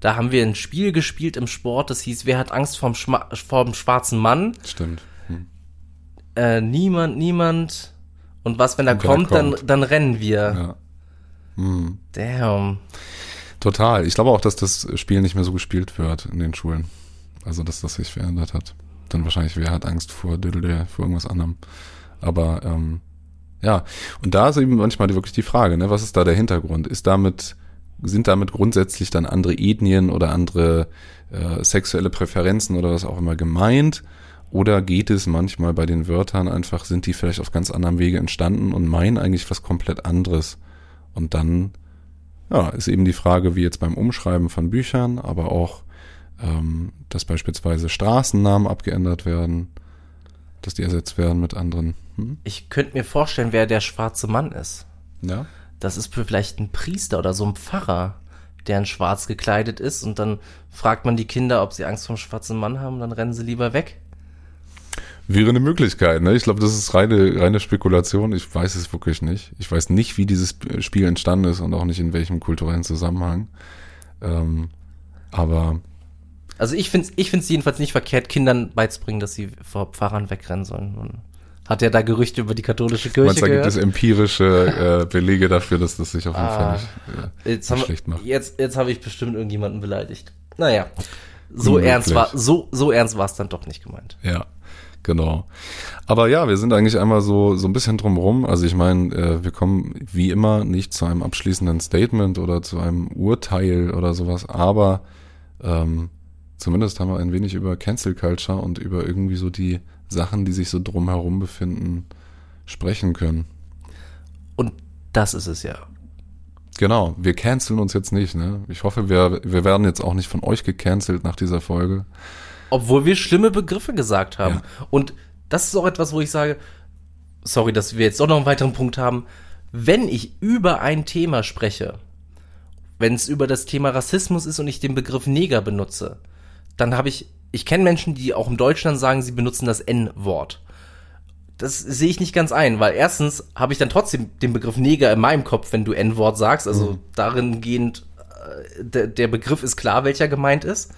Speaker 1: Da haben wir ein Spiel gespielt im Sport, das hieß, wer hat Angst vorm, Schma vorm schwarzen Mann?
Speaker 2: Stimmt.
Speaker 1: Äh, niemand, niemand. Und was, wenn er kommt, kommt, Dann, dann rennen wir. Ja. Hm. Damn.
Speaker 2: Total. Ich glaube auch, dass das Spiel nicht mehr so gespielt wird in den Schulen. Also, dass das sich verändert hat. Dann wahrscheinlich, wer hat Angst vor Diddle, vor irgendwas anderem. Aber ähm, ja, und da ist eben manchmal wirklich die Frage, ne, was ist da der Hintergrund? Ist damit, sind damit grundsätzlich dann andere Ethnien oder andere äh, sexuelle Präferenzen oder was auch immer gemeint? Oder geht es manchmal bei den Wörtern einfach, sind die vielleicht auf ganz anderem Wege entstanden und meinen eigentlich was komplett anderes? Und dann ja, ist eben die Frage, wie jetzt beim Umschreiben von Büchern, aber auch, ähm, dass beispielsweise Straßennamen abgeändert werden, dass die ersetzt werden mit anderen. Hm?
Speaker 1: Ich könnte mir vorstellen, wer der schwarze Mann ist.
Speaker 2: Ja.
Speaker 1: Das ist vielleicht ein Priester oder so ein Pfarrer, der in schwarz gekleidet ist und dann fragt man die Kinder, ob sie Angst vor dem schwarzen Mann haben, dann rennen sie lieber weg.
Speaker 2: Wäre eine Möglichkeit, ne? Ich glaube, das ist reine, reine Spekulation. Ich weiß es wirklich nicht. Ich weiß nicht, wie dieses Spiel entstanden ist und auch nicht in welchem kulturellen Zusammenhang. Ähm, aber.
Speaker 1: Also ich finde es ich find's jedenfalls nicht verkehrt, Kindern beizubringen, dass sie vor Pfarrern wegrennen sollen. Und hat ja da Gerüchte über die katholische Kirche
Speaker 2: meinst, da gibt es empirische äh, Belege dafür, dass das sich auf jeden
Speaker 1: Ah.
Speaker 2: Fall nicht, äh,
Speaker 1: Jetzt,
Speaker 2: nicht schlecht macht.
Speaker 1: jetzt, jetzt habe ich bestimmt irgendjemanden beleidigt. Naja, so
Speaker 2: Unmöglich.
Speaker 1: ernst war so so ernst war es dann doch nicht gemeint.
Speaker 2: Ja, genau. Aber ja, wir sind eigentlich einmal so so ein bisschen drumrum. Also ich meine, äh, wir kommen wie immer nicht zu einem abschließenden Statement oder zu einem Urteil oder sowas, aber ähm, zumindest haben wir ein wenig über Cancel Culture und über irgendwie so die Sachen, die sich so drumherum befinden, sprechen können.
Speaker 1: Und das ist es ja.
Speaker 2: Genau, wir canceln uns jetzt nicht, ne? Ich hoffe, wir, wir werden jetzt auch nicht von euch gecancelt nach dieser Folge.
Speaker 1: Obwohl wir schlimme Begriffe gesagt haben.
Speaker 2: Ja.
Speaker 1: Und das ist auch etwas, wo ich sage, sorry, dass wir jetzt doch noch einen weiteren Punkt haben. Wenn ich über ein Thema spreche, wenn es über das Thema Rassismus ist und ich den Begriff Neger benutze, dann habe ich, ich kenne Menschen, die auch in Deutschland sagen, sie benutzen das N-Wort. Das sehe ich nicht ganz ein, weil erstens habe ich dann trotzdem den Begriff Neger in meinem Kopf, wenn du N-Wort sagst. Also darin gehend, äh, der, der Begriff ist klar, welcher gemeint ist.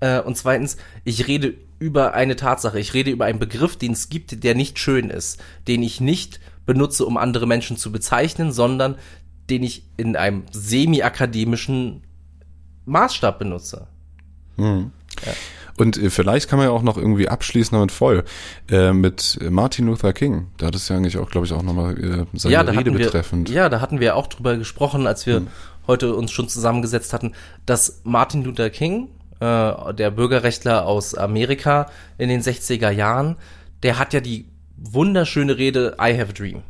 Speaker 1: Äh, und zweitens, ich rede über eine Tatsache, ich rede über einen Begriff, den es gibt, der nicht schön ist, den ich nicht benutze, um andere Menschen zu bezeichnen, sondern den ich in einem semi-akademischen Maßstab benutze.
Speaker 2: Und äh, vielleicht kann man ja auch noch irgendwie abschließen damit voll. Äh, mit Martin Luther King. Da hat es ja eigentlich auch, glaube ich, auch nochmal äh, seine
Speaker 1: ja, da
Speaker 2: Rede
Speaker 1: wir,
Speaker 2: betreffend.
Speaker 1: ja, da hatten wir auch drüber gesprochen, als wir heute uns schon zusammengesetzt hatten, dass Martin Luther King, äh, der Bürgerrechtler aus Amerika in den 60er Jahren, der hat ja die wunderschöne Rede I Have a Dream.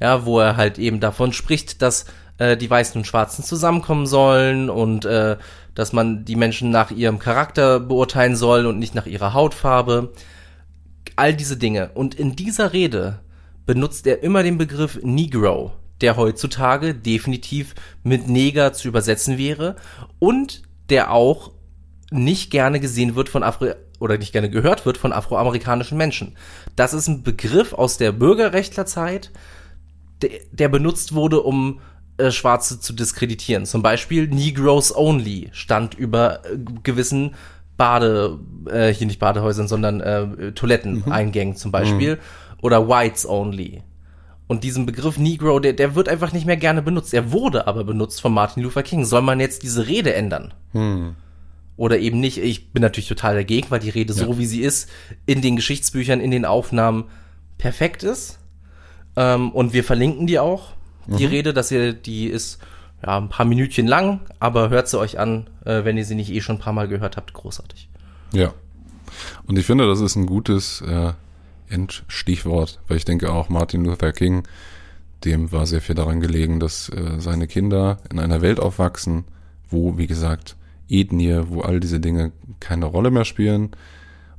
Speaker 1: Ja, wo er halt eben davon spricht, dass äh, die Weißen und Schwarzen zusammenkommen sollen und äh, dass man die Menschen nach ihrem Charakter beurteilen soll und nicht nach ihrer Hautfarbe. All diese Dinge. Und in dieser Rede benutzt er immer den Begriff Negro, der heutzutage definitiv mit Neger zu übersetzen wäre und der auch nicht gerne gesehen wird von Afro oder nicht gerne gehört wird von afroamerikanischen Menschen. Das ist ein Begriff aus der Bürgerrechtlerzeit, der, der benutzt wurde, um äh, Schwarze zu diskreditieren. Zum Beispiel Negroes Only stand über äh, gewissen Bade, äh, hier nicht Badehäusern, sondern äh, Toiletteneingängen zum Beispiel. Oder Whites Only. Und diesen Begriff Negro, der, der wird einfach nicht mehr gerne benutzt. Er wurde aber benutzt von Martin Luther King. Soll man jetzt diese Rede ändern? Oder eben nicht? Ich bin natürlich total dagegen, weil die Rede so, wie sie ist, in den Geschichtsbüchern, in den Aufnahmen perfekt ist. Ähm, und wir verlinken die auch, die Rede, dass ihr, die ist ja ein paar Minütchen lang, aber hört sie euch an, äh, wenn ihr sie nicht eh schon ein paar Mal gehört habt. Großartig.
Speaker 2: Ja. Und ich finde, das ist ein gutes äh, Endstichwort, weil ich denke auch Martin Luther King, dem war sehr viel daran gelegen, dass äh, seine Kinder in einer Welt aufwachsen, wo, wie gesagt, Ethnie, wo all diese Dinge keine Rolle mehr spielen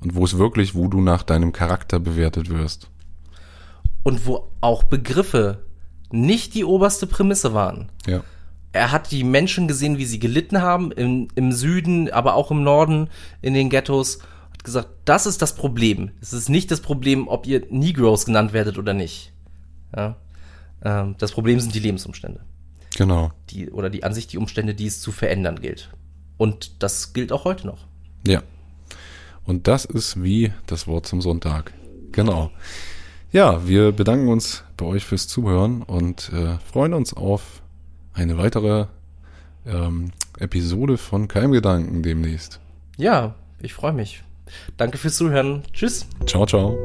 Speaker 2: und wo es wirklich, wo du nach deinem Charakter bewertet wirst.
Speaker 1: Und wo auch Begriffe nicht die oberste Prämisse waren.
Speaker 2: Ja.
Speaker 1: er hat die Menschen gesehen, wie sie gelitten haben, im, im Süden, aber auch im Norden, in den Ghettos, hat gesagt, das ist das Problem. Es ist nicht das Problem, ob ihr Negroes genannt werdet oder nicht. Ja? Ähm, das Problem sind die Lebensumstände.
Speaker 2: Genau.
Speaker 1: Die, oder die Ansicht, die Umstände, die es zu verändern gilt. Und das gilt auch heute noch.
Speaker 2: Ja. Und das ist wie das Wort zum Sonntag. Genau. Ja, wir bedanken uns bei euch fürs Zuhören und äh, freuen uns auf eine weitere ähm, Episode von Keimgedanken demnächst.
Speaker 1: Ja, ich freue mich. Danke fürs Zuhören. Tschüss.
Speaker 2: Ciao, ciao.